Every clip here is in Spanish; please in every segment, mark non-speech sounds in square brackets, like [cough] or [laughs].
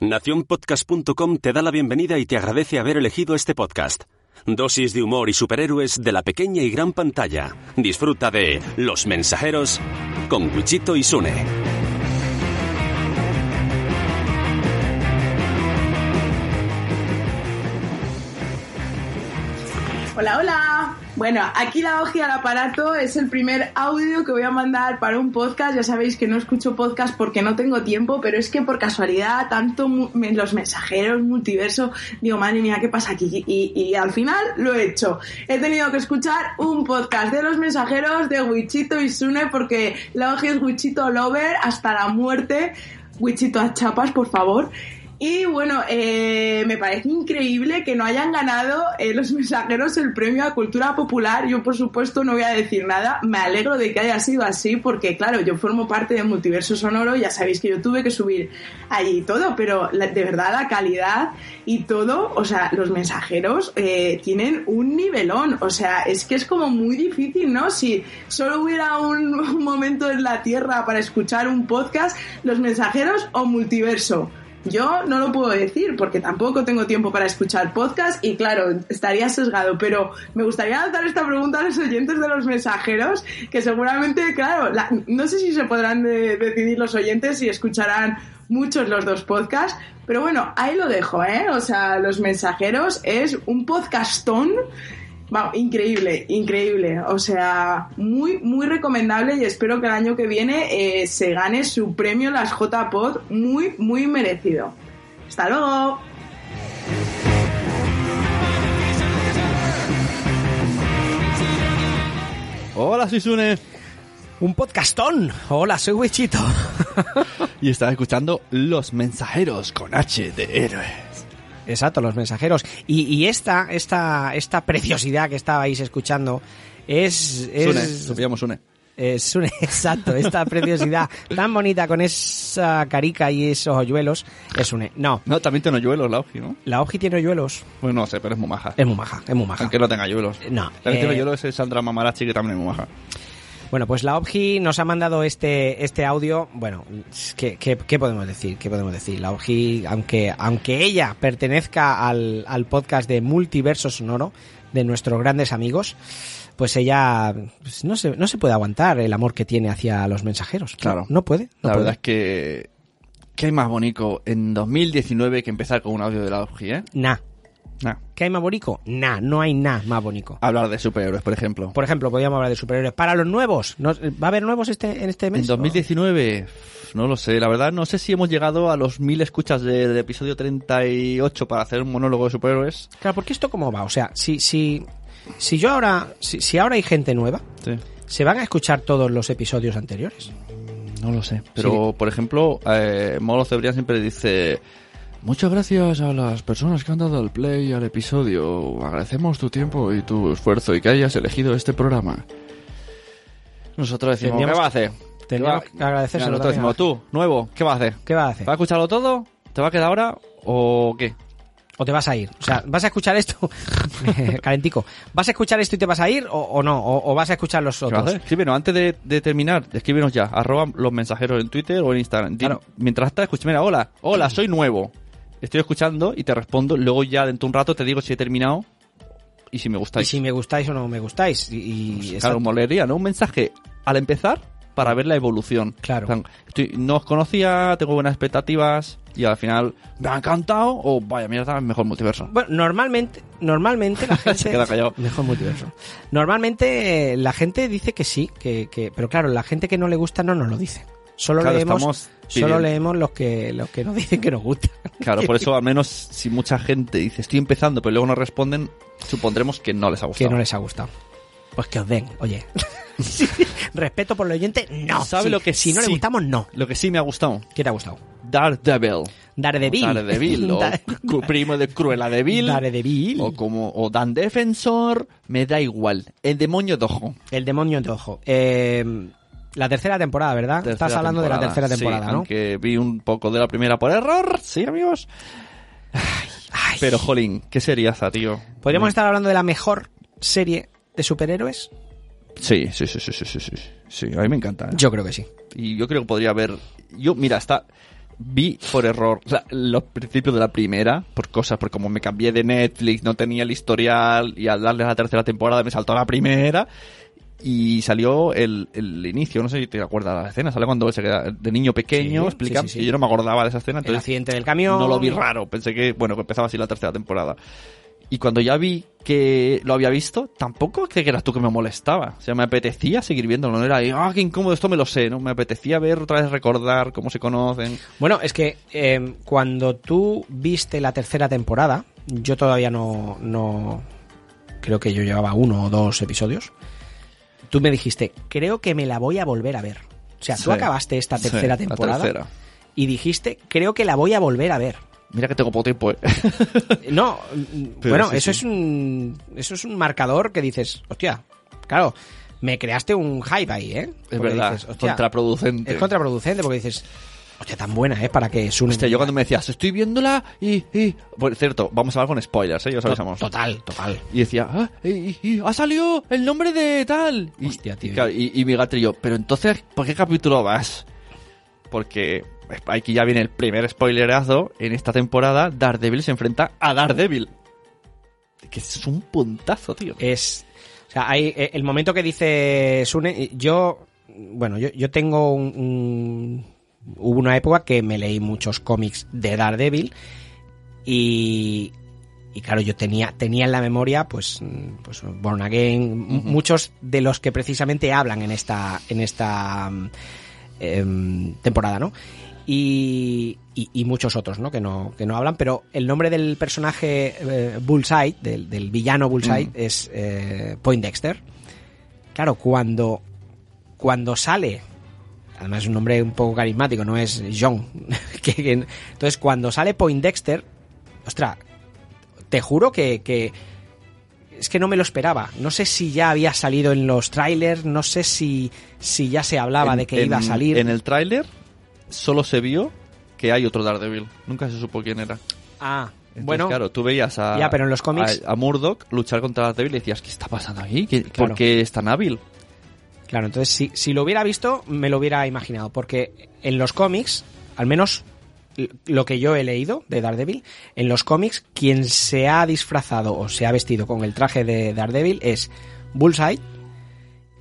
Nacionpodcast.com te da la bienvenida y te agradece haber elegido este podcast. Dosis de humor y superhéroes de la pequeña y gran pantalla. Disfruta de Los Mensajeros con Wichito y Sune. Hola, hola. Bueno, aquí la hoja al aparato es el primer audio que voy a mandar para un podcast. Ya sabéis que no escucho podcast porque no tengo tiempo, pero es que por casualidad, tanto los mensajeros, multiverso, digo, madre mía, ¿qué pasa aquí? Y, y al final lo he hecho. He tenido que escuchar un podcast de los mensajeros de Wichito y Sune porque la hoja es Wichito Lover hasta la muerte. Wichito a chapas, por favor. Y bueno, eh, me parece increíble que no hayan ganado eh, los [laughs] mensajeros el premio a cultura popular. Yo, por supuesto, no voy a decir nada. Me alegro de que haya sido así, porque, claro, yo formo parte de Multiverso Sonoro. Ya sabéis que yo tuve que subir allí todo, pero de verdad la calidad y todo, o sea, los mensajeros eh, tienen un nivelón. O sea, es que es como muy difícil, ¿no? Si solo hubiera un [laughs] momento en la Tierra para escuchar un podcast, los mensajeros o Multiverso. Yo no lo puedo decir porque tampoco tengo tiempo para escuchar podcast y claro, estaría sesgado, pero me gustaría lanzar esta pregunta a los oyentes de los mensajeros, que seguramente, claro, la- no sé si se podrán de- decidir los oyentes si escucharán muchos los dos podcasts, pero bueno, ahí lo dejo, ¿eh? O sea, los mensajeros es un podcastón Vamos, increíble, increíble. O sea, muy, muy recomendable y espero que el año que viene eh, se gane su premio las JPod muy, muy merecido. Hasta luego. Hola, soy Sune. Un podcastón. Hola, soy Wichito. [laughs] Y estás escuchando Los Mensajeros con H de Héroes. Exacto, los mensajeros. Y, y esta, esta, esta preciosidad que estabais escuchando es... es Sune, Sune. es un- [laughs] exacto, esta preciosidad tan bonita con esa carica y esos hoyuelos es un... No, No, también tiene hoyuelos la Oji, ¿no? la Oji tiene hoyuelos. Pues no sé, pero es muy maja. Es muy maja, es muy maja. Aunque no tenga hoyuelos. No, La que eh, tiene hoyuelos es Sandra Mamarachi, que también es muy maja. Bueno, pues la OBGI nos ha mandado este, este audio. Bueno, ¿qué, qué, qué podemos decir? ¿Qué podemos decir? La OBGI, aunque, aunque ella pertenezca al, al podcast de Multiverso Sonoro, de nuestros grandes amigos, pues ella pues no, se, no se puede aguantar el amor que tiene hacia los mensajeros. Claro. No, no puede. No la puede. verdad es que... ¿Qué hay más bonito en 2019 que empezar con un audio de la Oji, eh? Nah. Nah. ¿Qué hay más bonito? Nah, no hay nada más bonito. Hablar de superhéroes, por ejemplo. Por ejemplo, podríamos hablar de superhéroes. Para los nuevos, ¿no- ¿va a haber nuevos este, en este mes? En 2019, no lo sé, la verdad no sé si hemos llegado a los mil escuchas de- del episodio 38 para hacer un monólogo de superhéroes. Claro, porque esto cómo va, o sea, si, si, si yo ahora, si, si ahora hay gente nueva, Sí. ¿se van a escuchar todos los episodios anteriores? No lo sé. Pero, por ejemplo, eh, Molo Cebrián siempre dice... Muchas gracias a las personas que han dado el play al episodio. Agradecemos tu tiempo y tu esfuerzo y que hayas elegido este programa. Nosotros decimos, ¿qué va a hacer? tendríamos ¿Qué va- que agradecérselo Nosotros decimos, tú, nuevo, ¿qué vas a hacer? ¿Qué vas a hacer? ¿Vas a escucharlo todo? ¿Te va a quedar ahora? ¿O qué? ¿O te vas a ir? O sea, ¿vas a escuchar esto? [laughs] [laughs] Calentico. ¿Vas a escuchar esto y te vas a ir o, o no? O, o vas a escuchar los ¿Qué vas a otros? Escríbenos, antes de, de terminar, escríbenos ya, arroba los mensajeros en Twitter o en Instagram. Claro. Mientras estás escuchando, mira, hola, hola, soy nuevo. Estoy escuchando y te respondo, luego ya dentro de un rato te digo si he terminado y si me Y gustáis. si me gustáis o no me gustáis. Y, y Pues, claro, molería, ¿no? Un mensaje al empezar para ver la evolución. Claro. Estoy- no os conocía, tengo buenas expectativas y al final me ha encantado o vaya mierda, mejor multiverso. Bueno, normalmente, normalmente la [laughs] gente... Se queda callado. Mejor multiverso. Normalmente la gente dice que sí, que, que, pero claro, la gente que no le gusta no nos lo dice. Solo Claro, leemos, solo leemos los que, los que nos [laughs] dicen que nos gusta. Claro, por eso al menos si mucha gente dice estoy empezando pero luego no responden, supondremos que no les ha que gustado. no les ha gustado. Pues que os den, oye. [laughs] Respeto por el oyente, no. ¿Sabe Sí, lo que Si no le gustamos, no. Lo que sí me ha gustado, ¿Qué te ha gustado? Daredevil. Daredevil. O Daredevil, [laughs] o Da- cu- primo de Cruella de Vil. Daredevil. O como o Dan Defensor, me da igual. El demonio de ojo. El demonio de ojo. Eh, la tercera temporada, ¿verdad? Estás Tercera hablando de la temporada. tercera temporada, Sí, ¿no? Aunque vi un poco de la primera por error, sí, amigos. Ay. Pero, jolín, qué seriaza, tío. ¿Podríamos estar hablando de la mejor serie de superhéroes? Sí, sí, sí, sí, sí, sí, sí. Sí, a mí me encanta. ¿eh? Yo creo que sí. Y yo creo que podría haber... Yo, mira, hasta vi por error los principios de la primera, por cosas, porque como me cambié de Netflix, no tenía el historial, y al darle la tercera temporada me saltó la primera, y salió el, el inicio, no sé si te acuerdas de la escena, sale cuando se queda de niño pequeño, Sí, explica, sí, sí, y yo no me acordaba de esa escena, El entonces accidente del camión. no lo vi raro, pensé que, bueno, que empezaba así la tercera temporada. Y cuando ya vi que lo había visto, tampoco que eras tú que me molestaba. O sea, me apetecía seguir viéndolo. No era, ah, qué incómodo, esto me lo sé, ¿no? Me apetecía ver otra vez, recordar cómo se conocen. Bueno, es que eh, cuando tú viste la tercera temporada, yo todavía no, no. Creo que yo llevaba uno o dos episodios. Tú me dijiste, creo que me la voy a volver a ver. O sea, tú Sí. acabaste esta tercera temporada tercera. y dijiste, creo que la voy a volver a ver. Mira que tengo poco tiempo, ¿eh? [laughs] No, mm, Pero bueno, sí, eso es un eso es un marcador que dices, hostia, claro, me creaste un hype ahí, ¿eh? Es verdad, dices, hostia, contraproducente. Es contraproducente porque dices, hostia, tan buena, ¿eh? Para que Sune Hostia, yo cuando me decías, estoy viéndola y, y... Por cierto, vamos a hablar con spoilers, ¿eh? Ya os avisamos. Total, total. Y decía, ah, y, y- ha salido el nombre de tal. Hostia, tío. Y, claro, y- y mi gato y yo, pero entonces, ¿por qué capítulo vas? Porque aquí ya viene el primer spoilerazo. En esta temporada, Daredevil se enfrenta a Daredevil. Que es un puntazo, tío. Es. O sea, hay eh, el momento que dice Sune. Yo. Bueno, yo, yo tengo un, un- Hubo una época que me leí muchos cómics de Daredevil. Y. Y claro, yo tenía, tenía en la memoria, pues, mm, pues Born Again, muchos de los que precisamente hablan en esta, en esta mm, em, temporada, ¿no? Y, y, y muchos otros, ¿no? Que no, que no hablan, pero el nombre del personaje eh, Bullseye, del, del villano Bullseye, es eh, Poindexter. Claro, cuando, cuando sale, además es un nombre un poco carismático, no es John. [laughs] entonces, cuando sale Poindexter, ostras, te juro que, que es que no me lo esperaba. No sé si ya había salido en los trailers, no sé si, si ya se hablaba En- de que iba a salir. En el tráiler solo se vio que hay otro Daredevil. Nunca se supo quién era. Ah, Entonces, bueno, claro, tú veías a, Ya, pero en los cómics- a, a Murdoch luchar contra Daredevil y decías, ¿qué está pasando aquí? ¿Qué- Claro. ¿Por qué es tan hábil? Claro, entonces si, si lo hubiera visto, me lo hubiera imaginado, porque en los cómics, al menos lo que yo he leído de Daredevil, en los cómics, quien se ha disfrazado o se ha vestido con el traje de Daredevil es Bullseye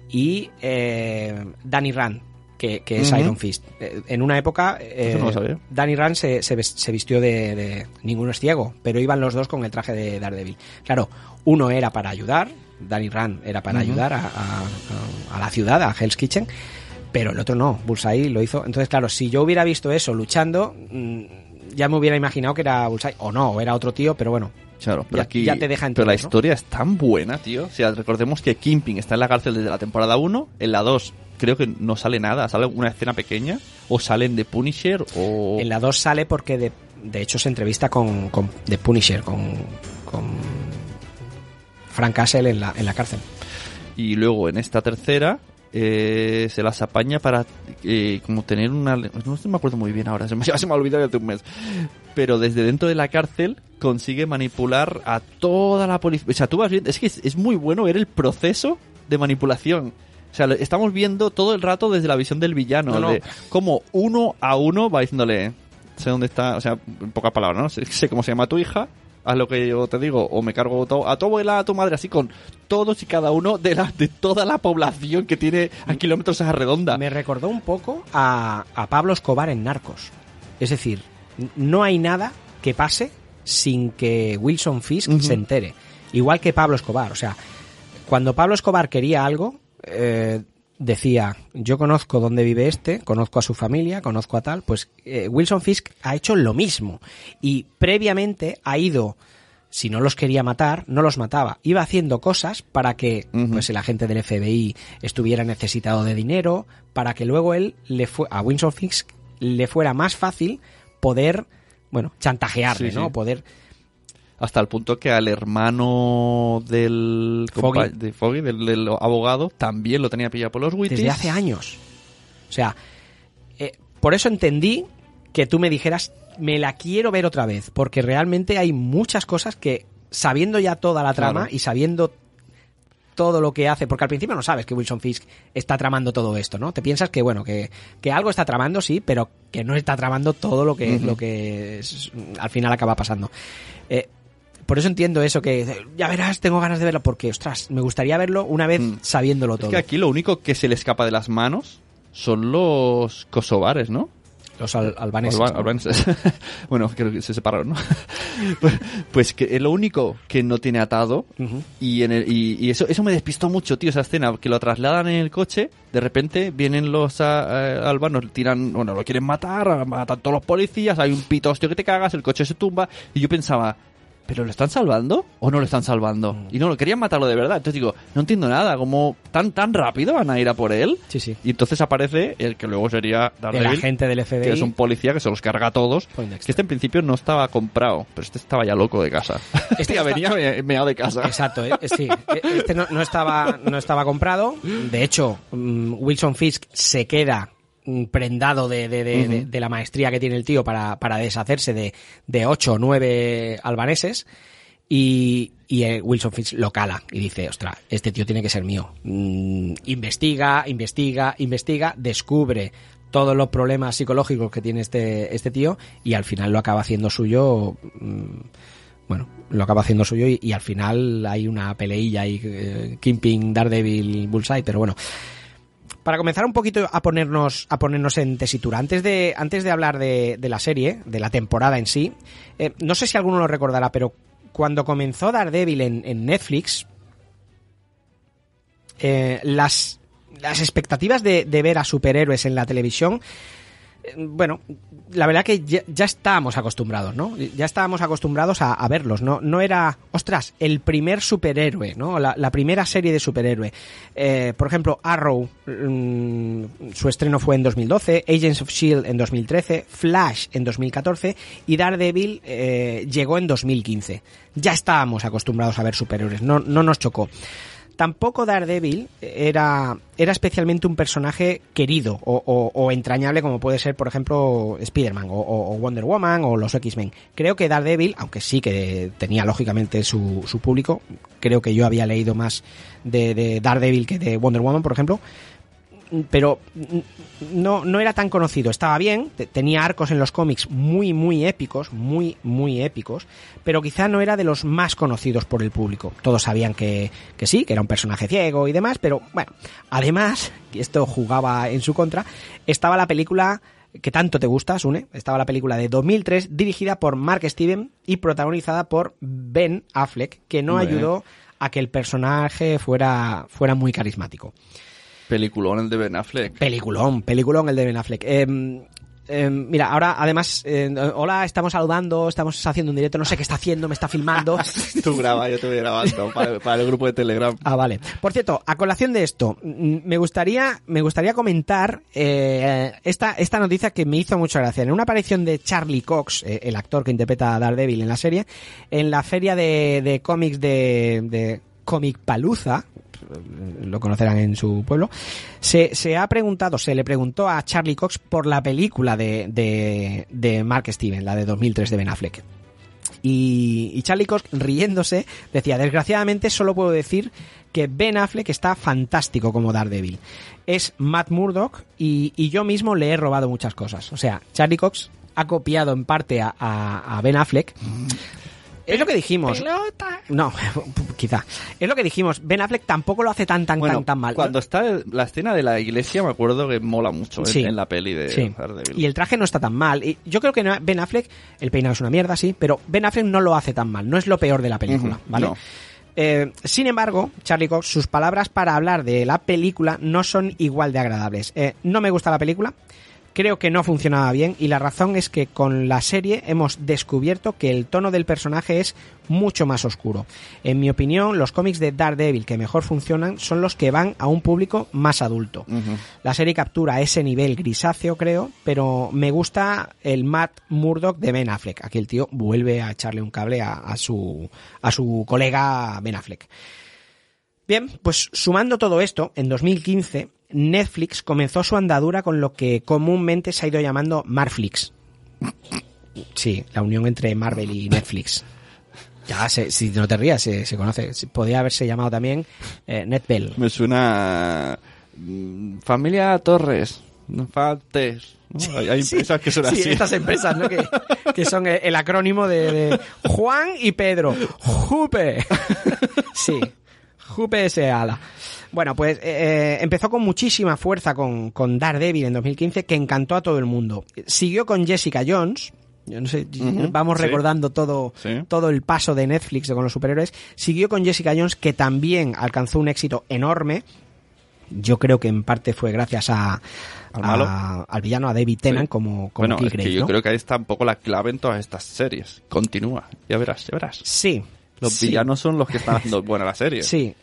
y eh, Danny Rand, que, que es. Iron Fist. Eh, En una época, eh, no. Danny Rand se, se vistió de, de- Ninguno es ciego, pero iban los dos con el traje de Daredevil. Claro, uno era para ayudar, Danny Rand era para ayudar a, a- a- a la ciudad, a Hell's Kitchen, pero el otro no, Bullseye lo hizo. Entonces, claro, si yo hubiera visto eso luchando, mm, ya me hubiera imaginado que era Bullseye, o no, o era otro tío, pero bueno. Claro, pero Ya- aquí. ya te deja Pero la historia es tan buena, tío. O sea, recordemos que Kimping está en la cárcel desde la temporada 1. En la 2 creo que no sale nada. Sale una escena pequeña. O salen de Punisher o. En la 2 sale porque de, de hecho se entrevista con, con The Punisher, con, con Frank Castle en la, en la cárcel. Y luego en esta tercera. eh, se las apaña para eh, como tener una no sé, me acuerdo muy bien ahora [laughs] se me, ya se me ha olvidado hace un mes pero desde dentro de la cárcel consigue manipular a toda la policía o sea tú vas viendo es que es, es muy bueno ver el proceso de manipulación o sea, lo- estamos viendo todo el rato desde la visión del villano, No, no. de cómo uno a uno va diciéndole, sé dónde está, o sea, en pocas palabras, ¿no? Sé, sé cómo se llama tu hija, haz lo que yo te digo, o me cargo to- a tu abuela, a tu madre, así con todos y cada uno de, la, de toda la población que tiene a kilómetros a redonda. Me recordó un poco a, a Pablo Escobar en Narcos. Es decir, no hay nada que pase sin que Wilson Fisk se entere. Igual que Pablo Escobar. O sea, cuando Pablo Escobar quería algo, eh, decía, yo conozco dónde vive este, conozco a su familia, conozco a tal. Pues eh, Wilson Fisk ha hecho lo mismo. Y previamente ha ido si no los quería matar, no los mataba. Iba haciendo cosas para que pues el agente del FBI estuviera necesitado de dinero, para que luego él le fue a Winsor Fisk le fuera más fácil poder, bueno, chantajearle, Sí, ¿no? sí. Poder Hasta el punto que al hermano del Foggy. de Foggy, del, del abogado, también lo tenía pillado por los Wittis. desde hace años. O sea, eh, por eso entendí que tú me dijeras, me la quiero ver otra vez, porque realmente hay muchas cosas que, sabiendo ya toda la trama Claro. y sabiendo todo lo que hace, porque al principio no sabes que Wilson Fisk está tramando todo esto, ¿no? Te piensas que, bueno, que, que algo está tramando, sí, pero que no está tramando todo lo que, lo que es- al final acaba pasando. Eh, por eso entiendo eso, que ya verás, tengo ganas de verlo, porque, ostras, me gustaría verlo una vez Mm. sabiéndolo Es todo. que aquí lo único que se le escapa de las manos son los kosovares, ¿no? Los al- albaneses. Alba- ¿no? albaneses. [laughs] bueno, creo que se separaron, ¿no? [laughs] pues, pues que es lo único que no tiene atado. Y, en el, y, y eso, eso me despistó mucho, tío, esa escena, que lo trasladan en el coche, de repente vienen los albanos, tiran, bueno, lo quieren matar, matan todos los policías, hay un pito hostia que te cagas, el coche se tumba, y yo pensaba, ¿pero lo están salvando o no lo están salvando? Mm. Y no, lo querían matarlo de verdad. Entonces digo, no entiendo nada, como tan tan rápido van a ir a por él. Sí, sí. Y entonces aparece el que luego sería El Daredevil, agente del FBI. que es un policía que se los carga a todos. Que este en principio no estaba comprado, pero este estaba ya loco de casa. [laughs] Este está- venía me- meado de casa. Exacto, eh, eh, sí. [laughs] Eh, Este no, no estaba, no estaba comprado. De hecho, mm, Wilson Fisk se queda prendado de, de- de- de- de la maestría que tiene el tío para, para deshacerse de, de ocho o nueve albaneses. Y, y eh, Wilson Fisk lo cala y dice, ostras, este tío tiene que ser mío. Mm, investiga, investiga, investiga, descubre todos los problemas psicológicos que tiene este, este tío y al final lo acaba haciendo suyo. mm, bueno, lo acaba haciendo suyo y, y al final hay una peleilla ahí, eh, Kingpin, Daredevil, Bullseye, pero bueno. Para comenzar un poquito a ponernos, a ponernos en tesitura, antes de, antes de hablar de, la serie, de la temporada en sí, eh, no sé si alguno lo recordará, pero cuando comenzó Daredevil en, Netflix, eh, las, las expectativas de, ver a superhéroes en la televisión bueno, la verdad que ya, estábamos acostumbrados, ¿no? Ya estábamos acostumbrados a, verlos, ¿no? No era, ostras, el primer superhéroe, ¿no? La, la primera serie de superhéroe. Eh, por ejemplo, Arrow, mm, su estreno fue en 2012, Agents of S.H.I.E.L.D. en 2013, Flash en 2014 y Daredevil eh, llegó en 2015. Ya estábamos acostumbrados a ver superhéroes, no, no nos chocó tampoco Daredevil era, era especialmente un personaje querido o, o- o entrañable como puede ser, por ejemplo, Spider-Man o, o- Wonder Woman o los X-Men. Creo que Daredevil, aunque sí que tenía lógicamente su, su público, creo que yo había leído más de, de Daredevil que de Wonder Woman, por ejemplo, pero no, no era tan conocido. Estaba bien, te- tenía arcos en los cómics muy, muy épicos, muy, muy épicos, pero quizá no era de los más conocidos por el público. Todos sabían que, que sí, que era un personaje ciego y demás, pero bueno, además, y esto jugaba en su contra, estaba la película que tanto te gusta, Sune, estaba la película de 2003 dirigida por Mark Steven y protagonizada por Ben Affleck, que no ayudó a que el personaje fuera, fuera muy carismático. Peliculón el de Ben Affleck. Peliculón, peliculón el de Ben Affleck. Eh, eh, mira, ahora además, eh, hola, estamos saludando, estamos haciendo un directo, no sé qué está haciendo, me está filmando. [laughs] Tú graba, yo te voy grabando [laughs] para, para el grupo de Telegram. Ah, vale. Por cierto, a colación de esto, me gustaría, me gustaría comentar eh, esta, esta noticia que me hizo mucha gracia. En una aparición de Charlie Cox, eh, el actor que interpreta a Daredevil en la serie, en la feria de, de cómics de, de Comic Palooza, lo conocerán en su pueblo, se, se ha preguntado, se le preguntó a Charlie Cox por la película de, de, de Mark Steven, la de 2003 de Ben Affleck. Y, y Charlie Cox, riéndose, decía, desgraciadamente solo puedo decir que Ben Affleck está fantástico como Daredevil. Es Matt Murdock y, y yo mismo le he robado muchas cosas. O sea, Charlie Cox ha copiado en parte a Ben Affleck. Es lo que dijimos. No, [laughs] quizá. Es lo que dijimos. Ben Affleck tampoco lo hace tan, tan, Bueno, tan, tan mal. cuando está la escena de la iglesia, me acuerdo que mola mucho en- Sí. en, la peli de Sí. Daredevil. Y el traje no está tan mal. Y yo creo que Ben Affleck, el peinado es una mierda, sí, pero Ben Affleck no lo hace tan mal. No es lo peor de la película, ¿vale? no. Eh, sin embargo, Charlie Cox, sus palabras para hablar de la película no son igual de agradables. Eh, no me gusta la película. Creo que no funcionaba bien y la razón es que con la serie hemos descubierto que el tono del personaje es mucho más oscuro. En mi opinión, los cómics de Daredevil que mejor funcionan son los que van a un público más adulto. La serie captura ese nivel grisáceo, creo, pero me gusta el Matt Murdock de Ben Affleck. Aquí el tío vuelve a echarle un cable a, a su, a su colega Ben Affleck. Bien, pues sumando todo esto, en 2015 Netflix comenzó su andadura con lo que comúnmente se ha ido llamando Marflix. Sí, la unión entre Marvel y Netflix. Ya, se- si no te rías, se, se conoce. Podría haberse llamado también eh, NetBell. Me suena... mm, Familia Torres. No faltes. ¿no? Hay, hay empresas que son Sí, así. estas empresas, ¿no? Que, que son el, el acrónimo de, de Juan y Pedro. Jupe. [laughs] Sí. Jupe ese ala. Bueno, pues eh, empezó con muchísima fuerza con, con Daredevil en 2015, que encantó a todo el mundo. Siguió con Jessica Jones. Yo no sé, Ujú, vamos sí. recordando todo, Sí. todo el paso de Netflix con los superhéroes. Siguió con Jessica Jones, que también alcanzó un éxito enorme. Yo creo que en parte fue gracias a, ¿Al malo? a- al villano, a David Tennant, Sí. como, como Bueno, es que yo ¿no? creo que ahí está un poco la clave en todas estas series. Continúa. Ya verás, ya verás. Sí. Los villanos son los que están haciendo [laughs] buena la serie. Sí.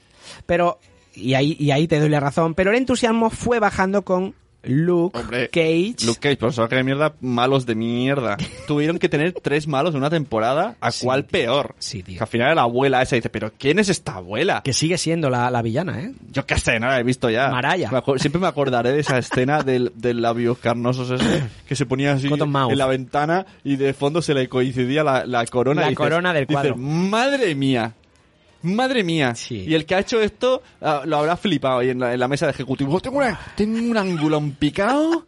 Pero, y ahí, y ahí te doy la razón, pero el entusiasmo fue bajando con Luke Hombre, Cage. Luke Cage, personaje de mierda, malos de mierda. [laughs] Tuvieron que tener tres malos en una temporada, ¿a Sí, cuál tío. peor? Sí, tío. Que al final la abuela esa dice, pero ¿quién es esta abuela? Que sigue siendo la, la villana, ¿eh? Yo qué sé, no la he visto ya. Maraya. Me siempre me acordaré de esa escena [laughs] del, del labios carnosos ese, que se ponía así en la ventana y de fondo se le coincidía la, la corona. La y dices- corona del dices, cuadro. madre mía. Madre mía. Sí. Y el que ha hecho esto ah, lo habrá flipado ahí en la, en la mesa de ejecutivos. Tengo, una, tengo un angulón picado.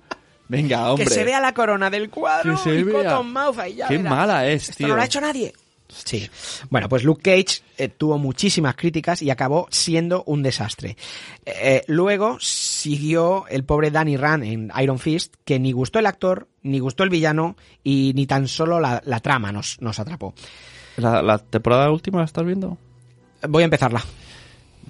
Venga, hombre. Que se vea la corona del cuadro Que se y vea. Cotton Mouth ahí ya Qué verás. mala es, Esto tío. no lo ha hecho nadie. Sí. Bueno, pues Luke Cage eh, tuvo muchísimas críticas y acabó siendo un desastre. Eh, luego siguió el pobre Danny Rand en Iron Fist, que ni gustó el actor, ni gustó el villano y ni tan solo la, la trama nos, nos atrapó. ¿La, la temporada última la estás viendo? Voy a empezarla.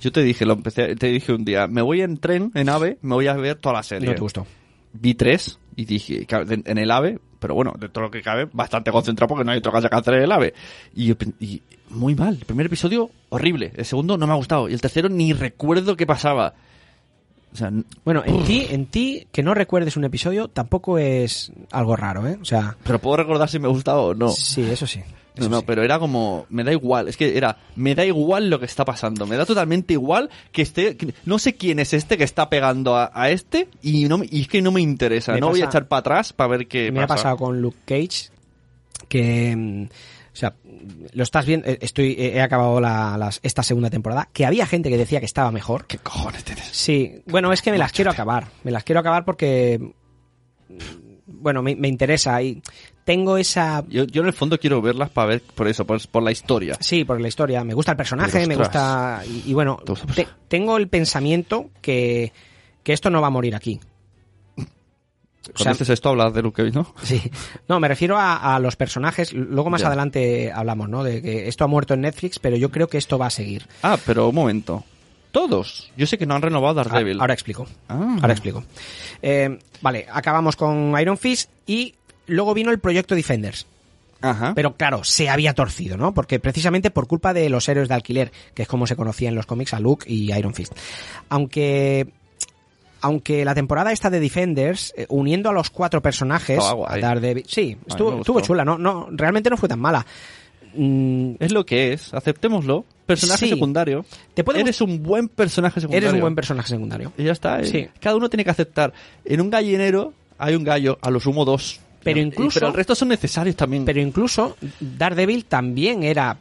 Yo te dije, lo empecé, te dije un día, me voy en tren, en AVE, me voy a ver toda la serie. No te gustó. vi tres y dije, en el AVE, pero bueno, de lo que cabe, bastante concentrado porque no hay otra cosa que hacer en el AVE. Y, y muy mal. El primer episodio, horrible. El segundo no me ha gustado. Y el tercero ni recuerdo qué pasaba. O sea, n- Bueno, en ti, en ti, que no recuerdes un episodio tampoco es algo raro, ¿eh? O sea, pero puedo recordar si me ha gustado o no. sí, eso sí. No, no, sí. pero era como, me da igual, es que era, me da igual lo que está pasando, me da totalmente igual que esté, que- no sé quién es este que está pegando a, a este y no y es que no me interesa, Me no voy a echar para atrás para ver qué me ha pasa. pasado con Luke Cage que o sea lo estás viendo eh, estoy he acabado la- las- esta segunda temporada que había gente que decía que estaba mejor ¿Qué cojones tienes? sí bueno es que me las quiero acabar me las quiero acabar porque mm, bueno me, me interesa y tengo esa Yo, yo en el fondo quiero verlas para ver, por eso, por, por la historia. Sí, por la historia. Me gusta el personaje, Pero, me gusta. Y, y bueno, tengo el pensamiento que, que esto no va a morir aquí. Cuando sea- dices esto hablas de Luke Cage, ¿no? Sí. No, me refiero a, a los personajes. Luego más Ya. adelante hablamos, ¿no? De que esto ha muerto en Netflix, pero yo creo que esto va a seguir. Ah, pero un momento. Todos. Yo sé que no han renovado Daredevil. A- Ahora explico. Ah. Ahora explico. Eh, vale, acabamos con Iron Fist y luego vino el proyecto Defenders. Ajá. Pero claro, se había torcido, ¿no? Porque precisamente por culpa de los héroes de alquiler, que es como se conocía en los cómics a Luke y Iron Fist. Aunque aunque la temporada esta de Defenders, eh, uniendo a los cuatro personajes, guay. a Daredevil, sí, estuvo, estuvo chula, no, no, realmente no fue tan mala. Mm, Es lo que es, aceptémoslo. Personaje Sí. secundario. Te puede Eres un buen personaje secundario. eres un buen personaje secundario. Y ya está. eh. Sí. Cada uno tiene que aceptar. En un gallinero hay un gallo, a lo sumo dos. Pero incluso- Pero el resto son necesarios también. Pero incluso Daredevil también era.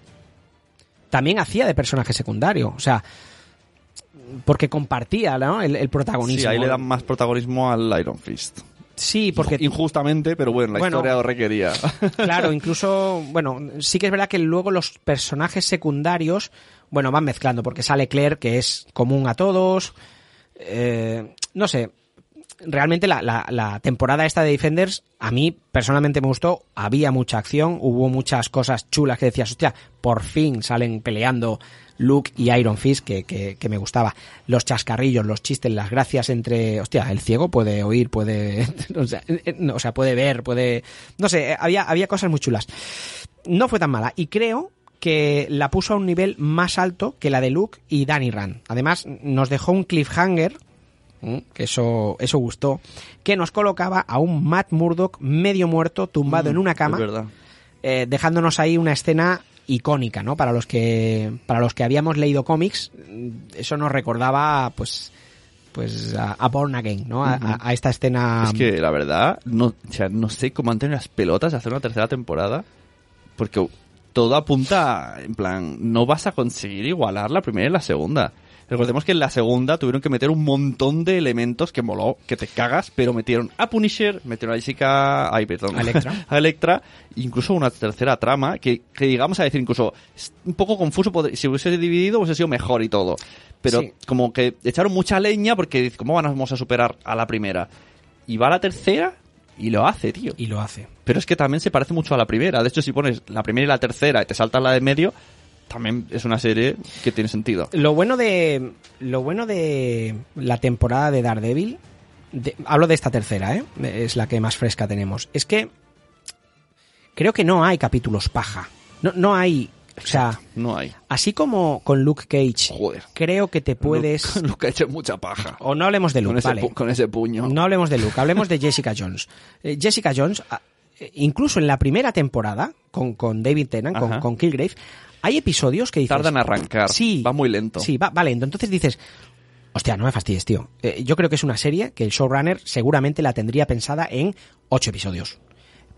También hacía de personaje secundario. O sea. Porque compartía ¿no? el, el protagonismo. sí, ahí le dan más protagonismo al Iron Fist. Sí, porque. Injustamente, pero bueno, la Bueno. historia lo requería. [laughs] Claro, incluso. Bueno, sí que es verdad que luego los personajes secundarios. Bueno, van mezclando, porque sale Claire, que es común a todos. eh, no sé. Realmente la, la, la, temporada esta de Defenders a mí personalmente me gustó, había mucha acción, hubo muchas cosas chulas que decías, hostia, por fin salen peleando Luke y Iron Fist que, que, me gustaba. Los chascarrillos, los chistes, las gracias entre, hostia, el ciego puede oír, puede, [laughs] o sea, o sea puede ver, puede, no sé, había, había cosas muy chulas. No fue tan mala y creo que la puso a un nivel más alto que la de Luke y Danny Rand. Además, nos dejó un cliffhanger que eso, eso gustó, que nos colocaba a un Matt Murdock medio muerto, tumbado Mm, en una cama, eh, dejándonos ahí una escena icónica, ¿no? Para los que, para los que habíamos leído cómics, mm, eso nos recordaba, pues, pues a, a Born Again, ¿no? A, esta escena. Es que la verdad, no, o sea, no sé cómo han tenido las pelotas de hacer una tercera temporada. Porque todo apunta, en plan, no vas a conseguir igualar la primera y la segunda. Recordemos que en la segunda tuvieron que meter un montón de elementos que moló, que te cagas, pero metieron a Punisher, metieron a Jessica, ay, perdón, A Electra. [laughs] a Electra, incluso una tercera trama, que, que llegamos a decir incluso, es un poco confuso, si hubiese dividido hubiese sido mejor y todo. Pero Sí. como que echaron mucha leña porque, ¿cómo vamos a superar a la primera? Y va a la tercera y lo hace, tío. Y lo hace. Pero es que también se parece mucho a la primera. De hecho, si pones la primera y la tercera y te saltas la de medio, también es una serie que tiene sentido. Lo bueno de lo bueno de la temporada de Daredevil, de- hablo de esta tercera, ¿eh? es la que más fresca tenemos, es que creo que no hay capítulos paja. No, no hay, o sea, No hay. así como con Luke Cage, Joder. creo que te puedes Luke, [laughs] Luke ha hecho mucha paja. o no hablemos de Con Luke, ese, vale. con ese puño. No hablemos de Luke, hablemos de Jessica Jones. Eh, Jessica Jones, eh, incluso en la primera temporada, con, con David Tennant, con, con Kilgrave, hay episodios que dices... Tardan en arrancar. Sí. Va muy lento. Sí, va, va lento. Entonces dices, hostia, no me fastidies, tío. Eh, yo creo que es una serie que el showrunner seguramente la tendría pensada en ocho episodios.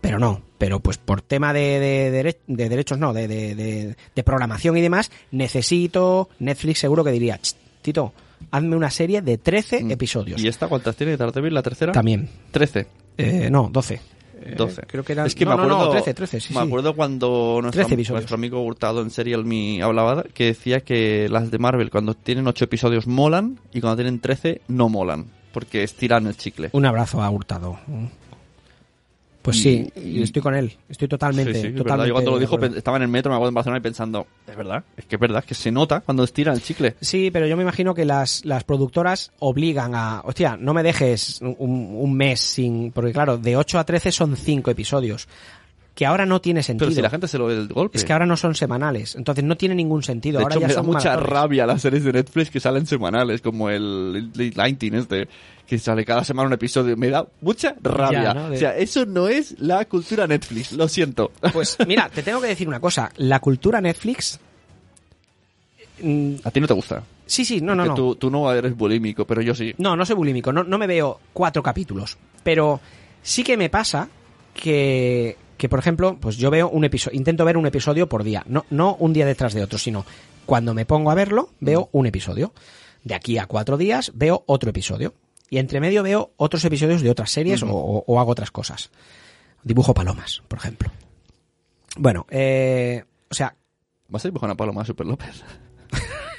Pero no, pero pues por tema de, de, dere- de derechos, no, de, de, de- de programación y demás, necesito, Netflix seguro que diría, "Ch, Tito, hazme una serie de 13 episodios. Mm. ¿Y esta cuántas tiene Daredevil, la tercera? También. 13. Eh, no, 12. Eh, 12. creo que eran... Es que no, me no, no, acuerdo. 13, 13, sí, me sí. acuerdo cuando nuestro, 13 episodios. nuestro amigo Hurtado en Serial Me hablaba que decía que las de Marvel cuando tienen 8 episodios molan y cuando tienen 13 no molan. Porque estiran el chicle. Un abrazo a Hurtado. Pues sí, y- estoy con él. Estoy totalmente. Sí, sí, es verdad. totalmente Yo cuando lo dijo estaba en el metro, me acuerdo en Barcelona y pensando, es verdad, es que es verdad, que se nota cuando estiran el chicle. Sí, pero yo me imagino que las, las productoras obligan a, hostia, no me dejes un, un mes sin, porque claro, de 8 a 13 son 5 episodios, que ahora no tiene sentido. Pero si la gente se lo ve del golpe. Es que ahora no son semanales, entonces no tiene ningún sentido. de ahora hecho, ya me da son mucha maratones. rabia las series de Netflix que salen semanales, como el Late 19 este, que sale cada semana un episodio. Me da mucha rabia. ¿no? De- O sea, eso no es la cultura Netflix, lo siento. Pues mira, [laughs] te tengo que decir una cosa, la cultura Netflix... mm, A ti no te gusta. Sí, sí, no, no, no. Tú, tú no eres bulímico, pero yo sí. No, no soy bulímico, no, no me veo cuatro capítulos. Pero sí que me pasa que, que por ejemplo, pues yo veo un episodio, intento ver un episodio por día. No, no un día detrás de otro, sino cuando me pongo a verlo, veo un episodio. De aquí a cuatro días veo otro episodio. Y entre medio veo otros episodios de otras series o, o- o hago otras cosas. Dibujo palomas, por ejemplo. Bueno, eh, o sea, ¿Vas a dibujar una paloma Super López?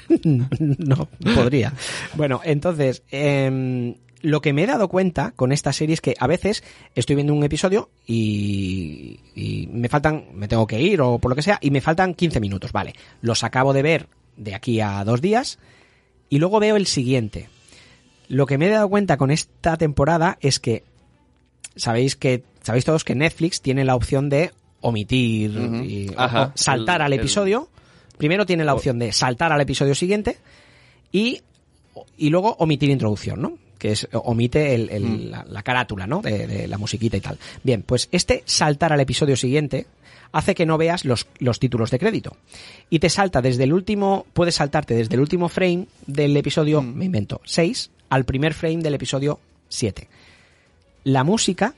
[laughs] no, podría. Bueno, entonces, em, lo que me he dado cuenta con esta serie es que a veces estoy viendo un episodio y, y me faltan, me tengo que ir o por lo que sea, y me faltan 15 minutos, vale. Los acabo de ver de aquí a dos días y luego veo el siguiente. Lo que me he dado cuenta con esta temporada es que sabéis que sabéis todos que Netflix tiene la opción de omitir Ujú. y o- Ajá, o saltar el- al el- episodio. Primero tiene la opción de saltar al episodio siguiente y, y luego omitir introducción, ¿no? Que es omite el- el- Mm. la, la carátula, ¿no? De, de la musiquita y tal. Bien, pues este saltar al episodio siguiente hace que no veas los, los títulos de crédito. Y te salta desde el último, puedes saltarte desde el último frame del episodio, Mm. me invento, 6 al primer frame del episodio 7. La música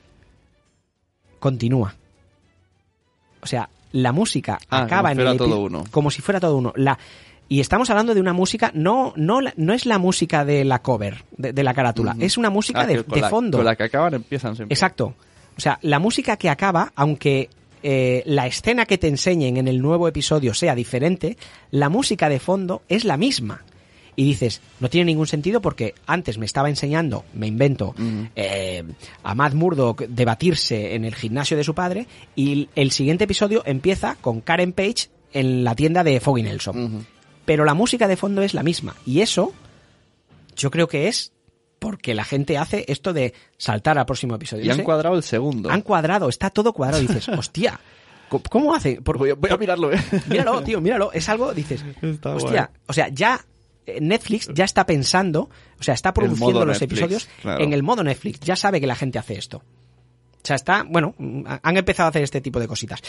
continúa. O sea, la música Ah, acaba como en fuera el todo uno. como si fuera todo uno. La y estamos hablando de una música no no no es la música de la cover de, de la carátula, es una música Ah, de, con de la- fondo. Con la que acaban empiezan siempre. Exacto. O sea, la música que acaba, aunque eh, la escena que te enseñen en el nuevo episodio sea diferente, la música de fondo es la misma. y dices, no tiene ningún sentido porque antes me estaba enseñando, me invento, eh, a Matt Murdock debatirse en el gimnasio de su padre y el siguiente episodio empieza con Karen Page en la tienda de Foggy Nelson. Pero la música de fondo es la misma y eso yo creo que es porque la gente hace esto de saltar al próximo episodio. Y No han sé, cuadrado el segundo. han cuadrado, está todo cuadrado y dices, [laughs] hostia, ¿cómo- ¿cómo hace? Por- Voy a, voy a mirarlo, ¿eh? [laughs] Míralo, tío, míralo. Es algo, dices, [laughs] Está hostia, guay. o sea, ya eh, Netflix ya está pensando, o sea, está produciendo los Netflix, episodios claro. en el modo Netflix. Ya sabe que la gente hace esto. O sea, está, bueno, han empezado a hacer este tipo de cositas.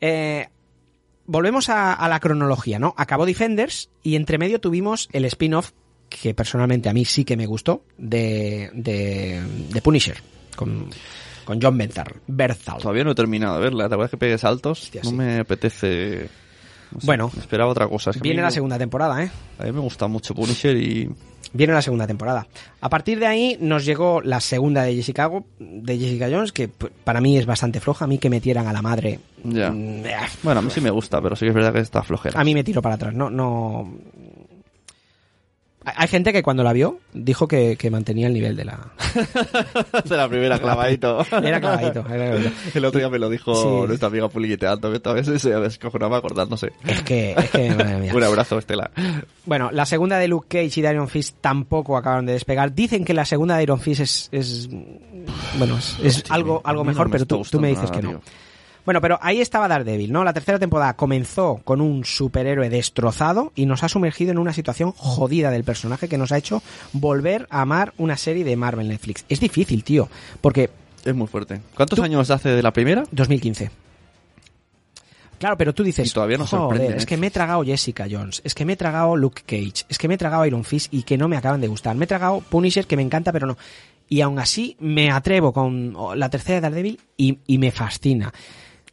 Eh, volvemos a, a la cronología, ¿no? Acabó Defenders y entre medio tuvimos el spin-off que personalmente a mí sí que me gustó de, de, de Punisher con, con John Bernthal. Bernthal. Todavía no he terminado de verla. ¿Te acuerdas que pegué saltos? Hostia, no sí. me apetece... no sé, Bueno. Esperaba otra cosa. Es que Viene mí la segunda temporada, ¿eh? A mí me gusta mucho Punisher y... Viene la segunda temporada. A partir de ahí nos llegó la segunda de Jessica, de Jessica Jones, que para mí es bastante floja. A mí que metieran a la madre. Ya. mm, eh, Bueno, a mí sí me gusta, pero sí que es verdad que está flojera. A mí me tiró para atrás. No, no. Hay gente que cuando la vio dijo que, que mantenía el nivel de la. [laughs] de la [laughs] primera clavadito. Era clavadito. era clavadito. [laughs] El otro día me lo dijo Sí. nuestra amiga Puliguite Alto, que todavía se, se descojonaba acordándose. Es que, es que, madre mía. Un abrazo, Estela. Bueno, la segunda de Luke Cage y de Iron Fist tampoco acabaron de despegar. Dicen que la segunda de Iron Fist es, es bueno, es, algo, algo no mejor, me pero tú, tú me dices que no. tío. Bueno, pero ahí estaba Daredevil, ¿no? La tercera temporada comenzó con un superhéroe destrozado y nos ha sumergido en una situación jodida del personaje que nos ha hecho volver a amar una serie de Marvel Netflix. Es difícil, tío, porque Es muy fuerte. ¿Cuántos Tú- años hace de la primera? 2015. Claro, pero tú dices, Y todavía joder, sorprende, es ¿eh? que me he tragado Jessica Jones, es que me he tragado Luke Cage, es que me he tragado Iron Fist y que no me acaban de gustar. Me he tragado Punisher que me encanta, pero no. Y aún así me atrevo con oh, la tercera de Daredevil y, y me fascina.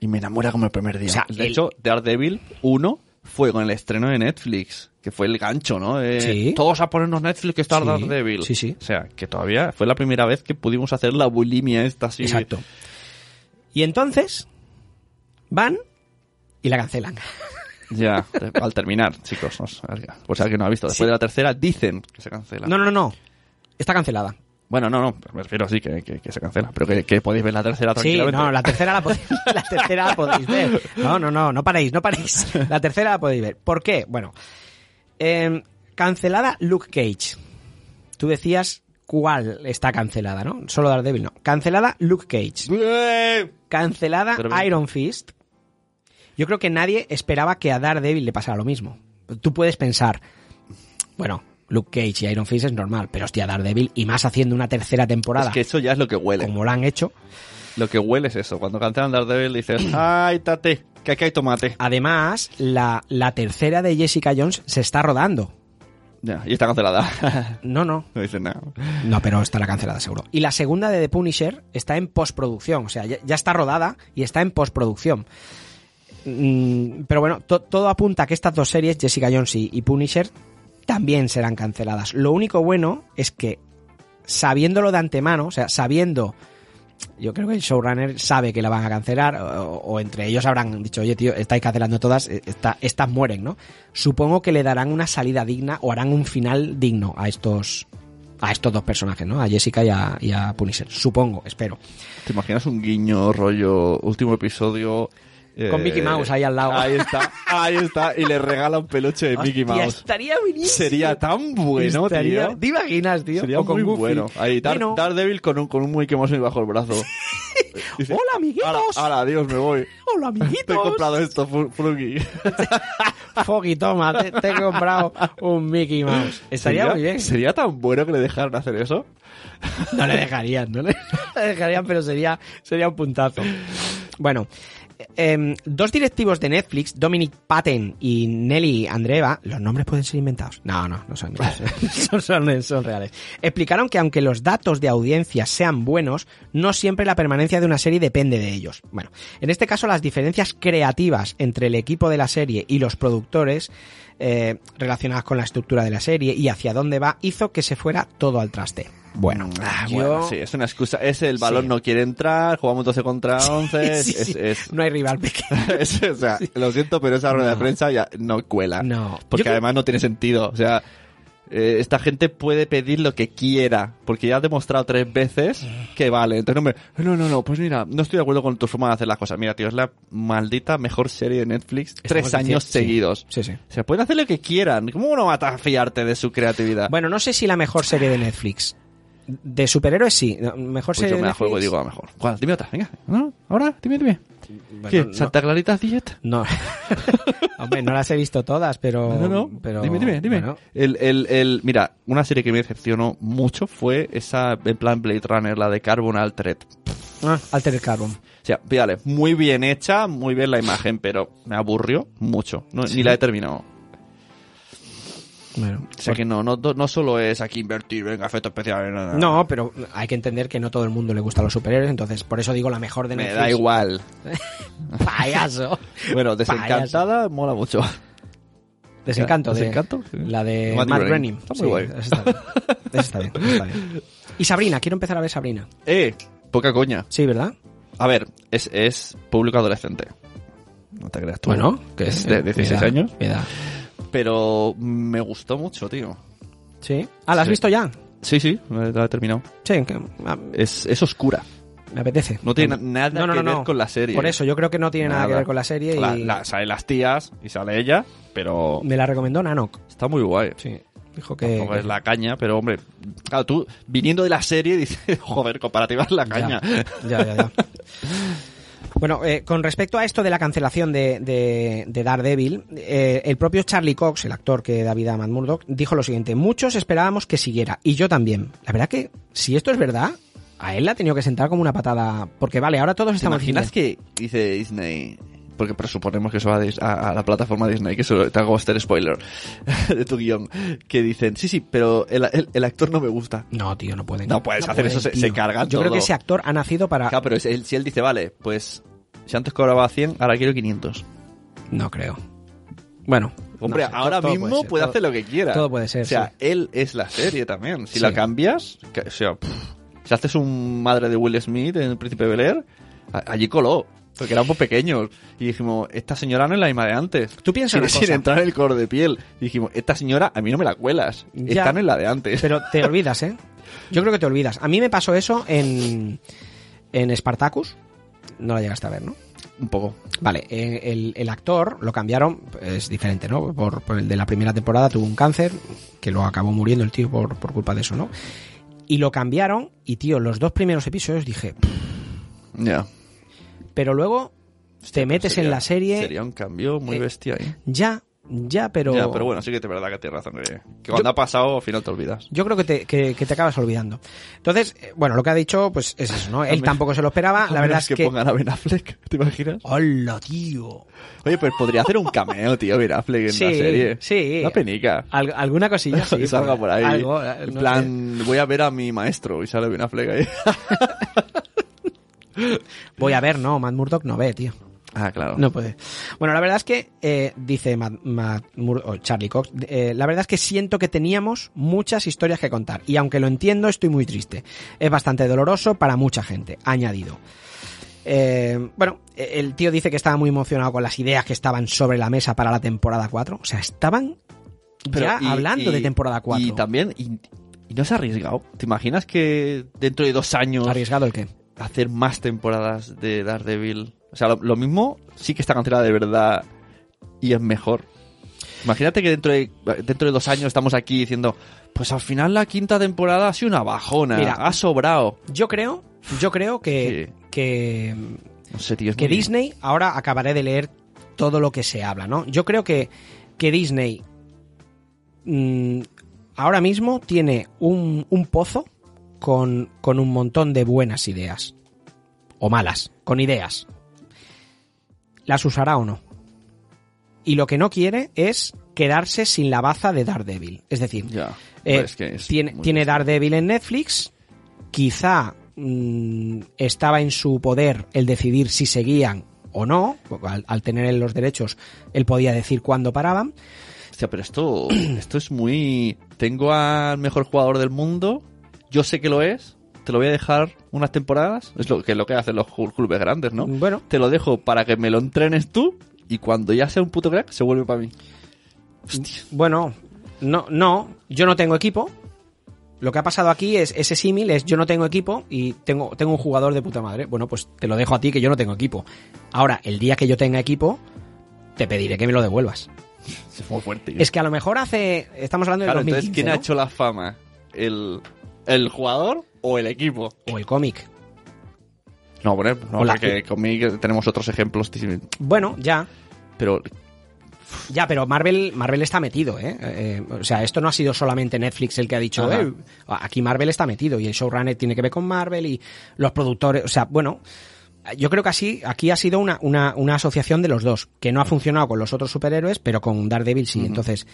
Y me enamora como el primer día. O sea, de el- hecho, Daredevil 1 fue con el estreno de Netflix, que fue el gancho, ¿no? De, Sí. Todos a ponernos Netflix que está Sí, Daredevil. sí, sí. O sea, que todavía fue la primera vez que pudimos hacer la bulimia esta así. Exacto. Y entonces van y la cancelan. Ya, [laughs] al terminar, chicos. Por si alguien no ha visto. Después Sí. de la tercera dicen que se cancela. No, no, no. Está cancelada. Bueno, no, no, me refiero así que, que, que se cancela, pero que, que podéis ver la tercera Sí, tranquilamente. no, la tercera la, podéis, [laughs] la tercera la podéis ver. No, no, no, no paréis, no paréis. La tercera la podéis ver. ¿Por qué? Bueno, eh, cancelada Luke Cage. Tú decías cuál está cancelada, ¿no? Solo Daredevil, no. Cancelada Luke Cage. ¡Eh! Cancelada. Iron Fist. Yo creo que nadie esperaba que a Daredevil le pasara lo mismo. Tú puedes pensar, bueno, Luke Cage y Iron Fist es normal, pero hostia, Daredevil, y más haciendo una tercera temporada, Es que eso ya es lo que huele. como lo han hecho. Lo que huele es eso. Cuando cancelan Daredevil dices, [clears throat] ¡ay, tate! Que aquí hay tomate. Además, la, la tercera de Jessica Jones se está rodando. Ya, y está cancelada. [laughs] No, no. no dicen nada. No, pero estará cancelada seguro. Y la segunda de The Punisher está en postproducción. O sea, ya, ya está rodada y está en postproducción. Mm, pero bueno, to- todo apunta a que estas dos series, Jessica Jones y, y Punisher, también serán canceladas. Lo único bueno es que, sabiéndolo de antemano, o sea, sabiendo, yo creo que el showrunner sabe que la van a cancelar, o, entre ellos habrán dicho, oye tío, estáis cancelando todas, eh, esta- estas mueren, ¿no? Supongo que le darán una salida digna o harán un final digno a estos a estos dos personajes, ¿no? A Jessica y a, y a Punisher. Supongo, espero. ¿Te imaginas un guiño rollo último episodio? Eh, Con Mickey Mouse ahí al lado. Ahí está, ahí está. Y le regala un peluche de Mickey Hostia, Mouse. estaría buenísimo. Sería tan bueno, Estaría- tío. ¿Te imaginas, tío? Sería O con muy Goofy. bueno. Ahí, Dar- Bueno. Daredevil con un, con un Mickey Mouse bajo el brazo. [laughs] Dice, Hola, amiguitos. Ahora, ahora, adiós, me voy. Hola, Te he amiguitos. comprado esto, Frugi. [laughs] Foggy, toma, te, te he comprado un Mickey Mouse. Estaría ¿Sería- muy bien. ¿Sería tan bueno que le dejaran hacer eso? No le dejarían, no le, [laughs] le dejarían, pero sería, sería un puntazo. Bueno, eh, em, dos directivos de Netflix, Dominic Patten y Nelly Andreeva, los nombres pueden ser inventados. No, no, no son, [laughs] son, son, son reales. Explicaron que aunque los datos de audiencia sean buenos, no siempre la permanencia de una serie depende de ellos. Bueno, en este caso las diferencias creativas entre el equipo de la serie y los productores eh, relacionadas con la estructura de la serie y hacia dónde va hizo que se fuera todo al traste. Bueno, Ah, yo- bueno, sí, es una excusa. Es el balón Sí. no quiere entrar, jugamos 12 contra 11. Sí, es, sí. es- No hay rival pequeño. [laughs] es- o sea, lo siento, pero esa rueda de prensa ya no cuela. No. Porque Yo creo- además no tiene sentido. O sea, eh, esta gente puede pedir lo que quiera, porque ya ha demostrado tres veces que vale. Entonces no me, no, no, no, pues mira, no estoy de acuerdo con tu forma de hacer las cosas. Mira, tío, es la maldita mejor serie de Netflix tres años diciendo- sí. seguidos. Sí, sí. Se pueden hacer lo que quieran. ¿Cómo no vas a fiarte de su creatividad? Bueno, no sé si la mejor serie de Netflix. De superhéroes sí. Mejor pues serie yo me la juego y digo a mejor. ¿Cuál? Dime otra, venga. ¿No? ¿Ahora? Dime, dime. Bueno, ¿Qué? no- ¿Santa Clarita Diet? No. [laughs] Hombre, no las he visto todas, pero. No, no. pero dime, dime, dime. bueno, El, el, el, mira, una serie que me decepcionó mucho fue esa, en plan Blade Runner, la de Carbon Altered. ah, Altered Carbon. O sea, fíjale, muy bien hecha, muy bien la imagen, pero me aburrió mucho. No, Ni la he terminado. Bueno, O sea que no, no, no solo es aquí invertir, venga, efectos especiales, nada. No, pero hay que entender que no todo el mundo le gustan los superhéroes, entonces por eso digo la mejor de Me Netflix. da igual. [laughs] Payaso. Bueno, Desencantada mola mucho. Desencanto. de- ¿Desencanto? Sí. La de Matt Matt Groening. Está muy Sí, guay. está bien. [laughs] Está bien, está bien. Y Sabrina, quiero empezar a ver Sabrina. Eh, poca coña. Sí, ¿verdad? A ver, es, es público adolescente. No te creas tú. Bueno, que es de 16 años. Edad. Pero me gustó mucho, tío. Sí. Ah, ¿la has Sí. visto ya? Sí, sí, la he terminado. Sí, ah, Es, es oscura. me apetece. No tiene na- nada No, no, que no, ver con la serie. Por eso, yo creo que no tiene nada, que ver con la serie y La, la- salen las tías y sale ella, pero me la recomendó Nanok. está muy guay. Sí. Dijo que... Tampoco es la caña, pero hombre, claro, tú viniendo de la serie dices, [laughs] joder, comparativa es la caña. Ya, ya, ya. [laughs] Bueno, eh, con respecto a esto de la cancelación de, de, de Daredevil, eh, el propio Charlie Cox, el actor que da vida a Matt Murdock, dijo lo siguiente: Muchos esperábamos que siguiera, y yo también. La verdad que, si esto es verdad, a él la ha tenido que sentar como una patada. Porque vale, ahora todos ¿Te estamos imaginas que dice Disney? Porque presuponemos que eso va a, la plataforma Disney, que eso te hago este spoiler [laughs] de tu guion. Que dicen, sí, sí, pero el, el- el actor no me gusta. No, tío, no pueden. No puedes hacer eso, se- se cargan Yo creo que ese actor ha nacido para. Claro, pero él- si él dice, vale, pues si antes cobraba 100, ahora quiero 500. No creo. Bueno. Hombre, no sé, ahora todo- todo mismo ser, puede todo- hacer lo que quiera. todo puede ser, O sea, sí. él es la serie también. Si Sí. la cambias, que- o sea, pff, si haces un madre de Will Smith en El Príncipe Bel Air, allí coló. Porque éramos pequeños. Y dijimos, esta señora no es la misma de antes. Tú piensas sin, una sin cosa. [laughs] entrar en el color de piel. dijimos, esta señora a mí no me la cuelas. Ya. Esta no es la de antes. Pero te [laughs] olvidas, ¿eh? Yo creo que te olvidas. A mí me pasó eso en, en Spartacus. No la llegaste a ver, ¿no? Un poco. Vale, eh, el, el actor lo cambiaron, es diferente, ¿no? Por, por el de la primera temporada tuvo un cáncer, que lo acabó muriendo el tío por, por culpa de eso, ¿no? Y lo cambiaron, y tío, los dos primeros episodios dije, Ya. Pero luego te metes Sería- en la serie, Sería un cambio muy eh, bestia ahí. ya, ya, pero... Ya, pero bueno, sí que es verdad que tienes razón. Que, que cuando ha pasado, al final te olvidas. Yo creo que te, que, que te acabas olvidando. Entonces, eh, bueno, lo que ha dicho, pues es eso, ¿no? Él [laughs] menos- tampoco se lo esperaba. La verdad es que, que. pongan a Ben Affleck, [laughs] ¿te imaginas? ¡Hola, tío! Oye, pues podría hacer un cameo, tío, Ben Affleck en Sí, la serie. sí. Una penica. Al- alguna cosilla, [laughs] sí. Que salga por ahí. Algo, eh, en no plan, voy a ver a mi maestro y sale Ben Affleck ahí. Voy a ver, no, Matt Murdock no ve, tío. ah, claro. No puede. Bueno, la verdad es que, eh, dice Matt, Matt Mur- Charlie Cox, eh, la verdad es que siento que teníamos muchas historias que contar. Y aunque lo entiendo, estoy muy triste. Es bastante doloroso para mucha gente, añadido. Eh, bueno, el tío dice que estaba muy emocionado con las ideas que estaban sobre la mesa para la temporada 4. O sea, estaban Pero, ya y- hablando y- de temporada 4. Y también, y, y no se ha arriesgado. ¿Te imaginas que dentro de dos años ¿Arriesgado el qué? Hacer más temporadas de Daredevil? O sea, lo, lo mismo sí que está cancelada de verdad y es mejor. Imagínate que dentro de, dentro de dos años estamos aquí diciendo, pues al final la quinta temporada ha sido una bajona, Mira. ha sobrado. Yo creo, yo creo que, que, No sé, tío. es que Disney, ahora acabaré de leer todo lo que se habla, ¿no? Yo creo que, que Disney mm, ahora mismo tiene un, un pozo con, con un montón de buenas ideas. O malas, con ideas. ¿Las usará o no? Y lo que no quiere es quedarse sin la baza de Daredevil. Es decir, Ya. eh, es que es tiene, tiene. Daredevil en Netflix. Quizá mm, estaba en su poder el decidir si seguían o no. Al, al tener él los derechos, él podía decir cuándo paraban. Hostia, pero esto, [clears throat] esto es muy... Tengo al mejor jugador del mundo, yo sé que lo es, te lo voy a dejar unas temporadas, es lo que, lo que hacen los cl- clubes grandes, ¿no? Bueno, Te lo dejo para que me lo entrenes tú y cuando ya sea un puto crack se vuelve para mí. Hostia. bueno, No, no, yo no tengo equipo. Lo que ha pasado aquí es ese símil es yo no tengo equipo y tengo, tengo un jugador de puta madre. Bueno, pues te lo dejo a ti que yo no tengo equipo. Ahora, el día que yo tenga equipo, te pediré que me lo devuelvas. [laughs] Se fue fuerte. Es que a lo mejor hace. Estamos hablando del Claro, 2015, entonces, ¿quién ¿no? ha hecho la fama? ¿El, ¿El jugador o el equipo? O el cómic. No, bueno, no, O la- porque conmigo tenemos otros ejemplos. Bueno, ya. Pero Ya, pero Marvel, Marvel está metido, ¿eh? Eh, O sea, esto no ha sido solamente Netflix el que ha dicho. "Eh, aquí Marvel está metido y el showrunner tiene que ver con Marvel y los productores, o sea, bueno, yo creo que así, aquí ha sido una, una, una asociación de los dos, que no ha funcionado con los otros superhéroes, pero con Daredevil sí. Entonces,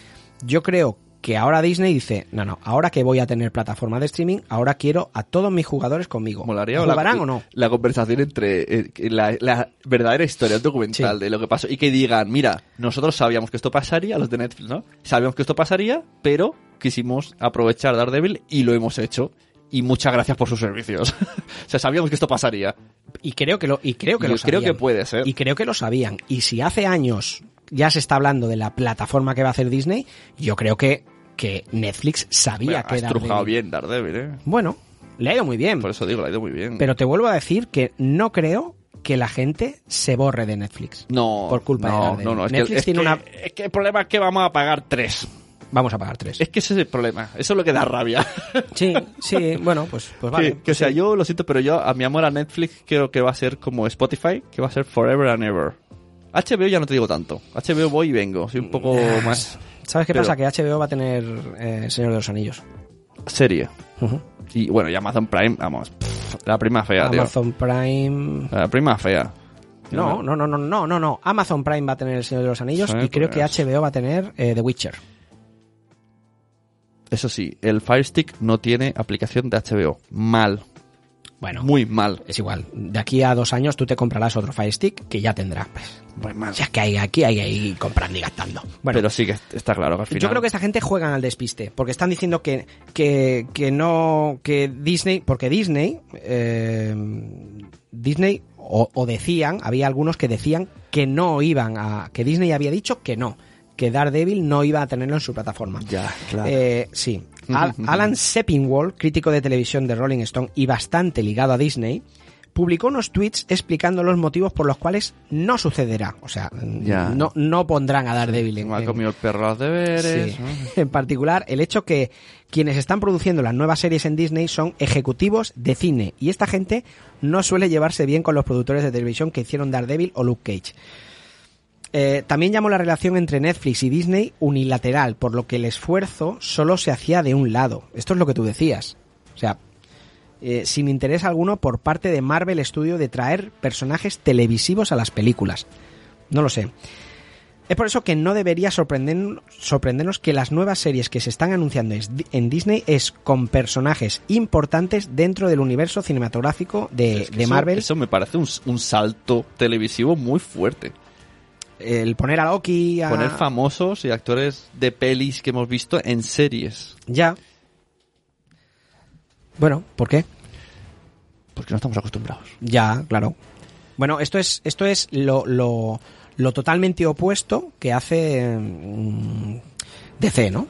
yo creo que ahora Disney dice, no, no, ahora que voy a tener plataforma de streaming, ahora quiero a todos mis jugadores conmigo. molaría ¿Jugarán la, o no? la conversación entre eh, la, la verdadera historia documental Sí. de lo que pasó y que digan, mira, nosotros sabíamos que esto pasaría, los de Netflix, ¿no? Sabíamos que esto pasaría, pero quisimos aprovechar Daredevil y lo hemos hecho. Y muchas gracias por sus servicios. [laughs] o sea, sabíamos que esto pasaría. Y creo que lo, y creo que lo creo que puede ser. Y creo que lo sabían. Y si hace años ya se está hablando de la plataforma que va a hacer Disney, yo creo que, que Netflix sabía ha que estrujado Daredevil- bien Daredevil, ¿eh? Bueno, le ha ido muy bien. Por eso digo, le ha ido muy bien. Pero te vuelvo a decir que no creo que la gente se borre de Netflix. no, por culpa de no, Daredevil. no, no, es Netflix que, es tiene que- una- es que el problema es que vamos a pagar tres. Vamos a pagar tres. Es que ese es el problema. Eso es lo que da rabia. Sí, sí, bueno, pues, pues vale. que, que, o sea, yo lo siento, pero yo a mi amor a Netflix creo que va a ser como Spotify, que va a ser forever and ever. HBO ya no te digo tanto. HBO voy y vengo. Soy un poco más ¿Sabes qué pero- pasa? Que HBO va a tener eh, Señor de los Anillos. serie. Y bueno, y Amazon Prime, vamos. pff, la prima fea, tío. Amazon Prime... La prima fea. No, no, no, no, no, no, no. Amazon Prime va a tener El Señor de los Anillos Sí, y creo pues. que HBO va a tener eh, The Witcher. Eso sí, el Fire Stick no tiene aplicación de HBO. Mal. Bueno, Muy mal. es igual. De aquí a dos años tú te comprarás otro Fire Stick que ya tendrá. Pues, Muy mal. ya que hay, aquí hay ir comprando y gastando. Bueno, pero sí que está claro que al final. yo creo que esta gente juegan al despiste porque están diciendo que, que, que no, que Disney, porque Disney, eh, Disney, o, o decían, había algunos que decían que no iban a, que Disney había dicho que no, que Daredevil no iba a tenerlo en su plataforma. Ya, claro. Eh, sí. Al- [laughs] Alan Sepinwall, crítico de televisión de Rolling Stone y bastante ligado a Disney, publicó unos tweets explicando los motivos por los cuales no sucederá. O sea, Ya. no, no pondrán a Daredevil en, ha comido el perro los deberes. Sí. ¿no? [laughs] En particular, el hecho que quienes están produciendo las nuevas series en Disney son ejecutivos de cine y esta gente no suele llevarse bien con los productores de televisión que hicieron Daredevil o Luke Cage. Eh, también llamó la relación entre Netflix y Disney unilateral, por lo que el esfuerzo solo se hacía de un lado. Esto es lo que tú decías. O sea, eh, sin interés alguno por parte de Marvel Studio de traer personajes televisivos a las películas. No lo sé. Es por eso que no debería sorprender- sorprendernos que las nuevas series que se están anunciando en Disney es con personajes importantes dentro del universo cinematográfico de, Es que de eso- Marvel. Eso me parece un, un salto televisivo muy fuerte. El poner a Loki a... Poner famosos y actores de pelis que hemos visto en series. Ya. Bueno, ¿por qué? Porque no estamos acostumbrados. Ya, claro. Bueno, esto es, esto es lo, lo, lo totalmente opuesto que hace mm, DC, ¿no?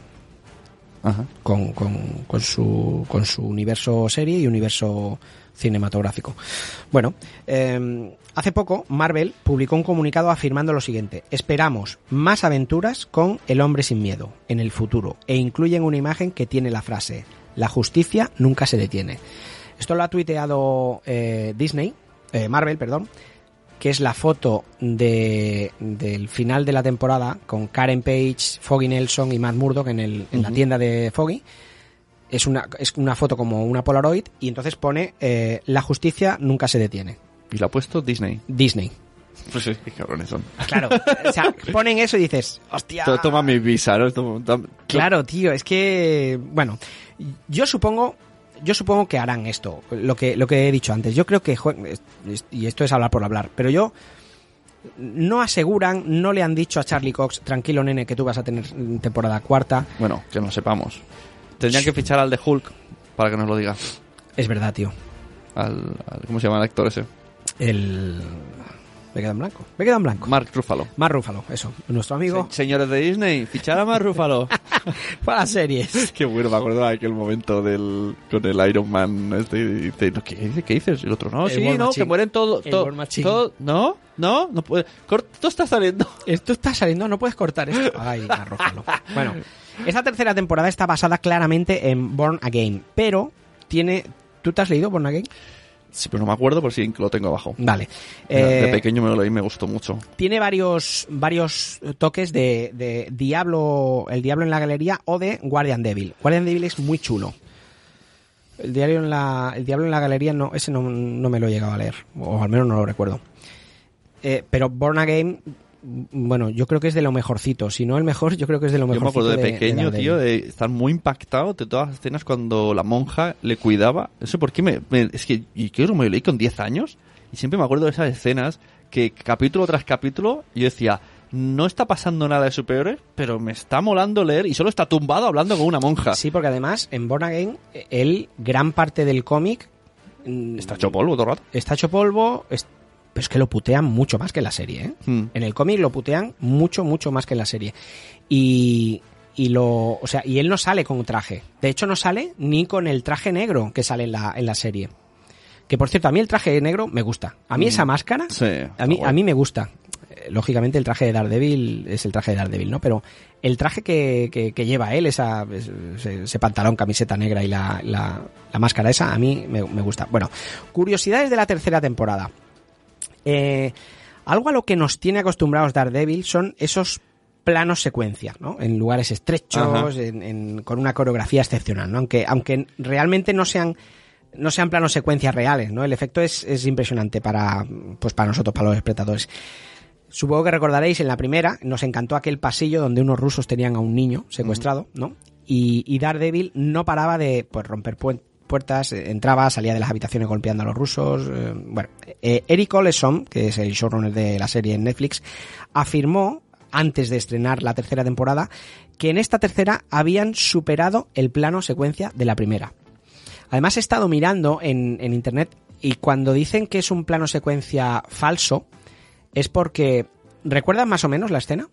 Con, con, su, con su universo serie y universo cinematográfico. Bueno, eh, hace poco Marvel publicó un comunicado afirmando lo siguiente. Esperamos más aventuras con El hombre sin miedo en el futuro e incluyen una imagen que tiene la frase La justicia nunca se detiene. Esto lo ha tuiteado eh, Disney, eh, Marvel, perdón, que es la foto de, del final de la temporada con Karen Page, Foggy Nelson y Matt Murdock en, el, en la tienda de Foggy. Es una, es una foto como una Polaroid y entonces pone eh, La justicia nunca se detiene. Y lo ha puesto Disney. Disney. Pues sí, qué cabrones son. Claro, o sea, [laughs] ponen eso y dices, hostia. To- Toma mi visa, ¿no? Toma- toma- Claro, tío, es que bueno, yo supongo yo supongo que harán esto, lo que lo que he dicho antes. Yo creo que y esto es hablar por hablar, pero yo no aseguran, no le han dicho a Charlie Cox, tranquilo nene, que tú vas a tener temporada cuarta. Bueno, que no lo sepamos. Tendrían que fichar al de Hulk para que nos lo diga. Es verdad, tío. Al, al- ¿Cómo se llama el actor ese? El Me en blanco. Me en blanco. Mark Ruffalo. Mark Ruffalo, eso. Nuestro amigo. Se- señores de Disney, fichar a Mark Ruffalo. [laughs] Para las series. [laughs] Qué bueno, me acuerdo de aquel momento del con el Iron Man este y dice, no, ¿qué, dice? ¿qué dices? Y el otro, no, El sí, War no, Machine. que mueren todos. Todo- todo- no, no, no puede. Esto está saliendo. [laughs] Esto está saliendo, no puedes cortar esto. Ay, Mark Ruffalo. Bueno, esta tercera temporada está basada claramente en Born Again, pero tiene... ¿Tú te has leído Born Again? Sí, pero no me acuerdo por si lo tengo abajo. Vale. de Eh, pequeño me lo leí y me gustó mucho. tiene varios varios toques de, de Diablo, el Diablo en la galería o de Guardian Devil. Guardian Devil es muy chulo. El diario en la, el Diablo en la galería no, ese no, no me lo he llegado a leer, o al menos no lo recuerdo. Eh, pero Born Again, bueno, yo creo que es de lo mejorcito. Si no el mejor, yo creo que es de lo Yo me acuerdo de, pequeño, Daredevil. tío, de estar muy impactado de todas las escenas cuando la monja le cuidaba. No sé por qué me, me- es que y creo que me lo leí con 10 años y siempre me acuerdo de esas escenas que capítulo tras capítulo yo decía, no está pasando nada de superiores, pero me está molando leer y solo está tumbado hablando con una monja. Sí, porque además en Born Again, él, gran parte del cómic mm, Está hecho polvo todo el rato. está hecho polvo, pero es que lo putean mucho más que en la serie, ¿eh? Hmm. En el cómic lo putean mucho, mucho más que en la serie. Y, y lo, o sea, y él no sale con un traje. De hecho, no sale ni con el traje negro que sale en la, en la serie. Que por cierto, a mí el traje negro me gusta. A mí esa máscara. Sí, a mí, a mí me gusta. Eh, Lógicamente el traje de Daredevil es el traje de Daredevil, ¿no? Pero el traje que, que- que lleva él, esa, ese, ese pantalón, camiseta negra y la, la- la máscara esa, a mí me, me gusta. Bueno, curiosidades de la tercera temporada. Eh, algo a lo que nos tiene acostumbrados Daredevil son esos planos secuencia, ¿no? En lugares estrechos, en- en- con una coreografía excepcional, ¿no? Aunque, aunque realmente no sean no sean planos secuencias reales, ¿no? El efecto es, es impresionante para, pues para nosotros, para los espectadores. Supongo que recordaréis, en la primera nos encantó aquel pasillo donde unos rusos tenían a un niño secuestrado, ¿no? Y, y Daredevil no paraba de pues, romper puen- puertas, eh, entraba, salía de las habitaciones golpeando a los rusos. eh, bueno, eh, Eric Oleson, que es el showrunner de la serie en Netflix, afirmó, antes de estrenar la tercera temporada, que en esta tercera habían superado el plano secuencia de la primera. Además he estado mirando en, en internet y cuando dicen que es un plano secuencia falso es porque ¿recuerdan más o menos la escena?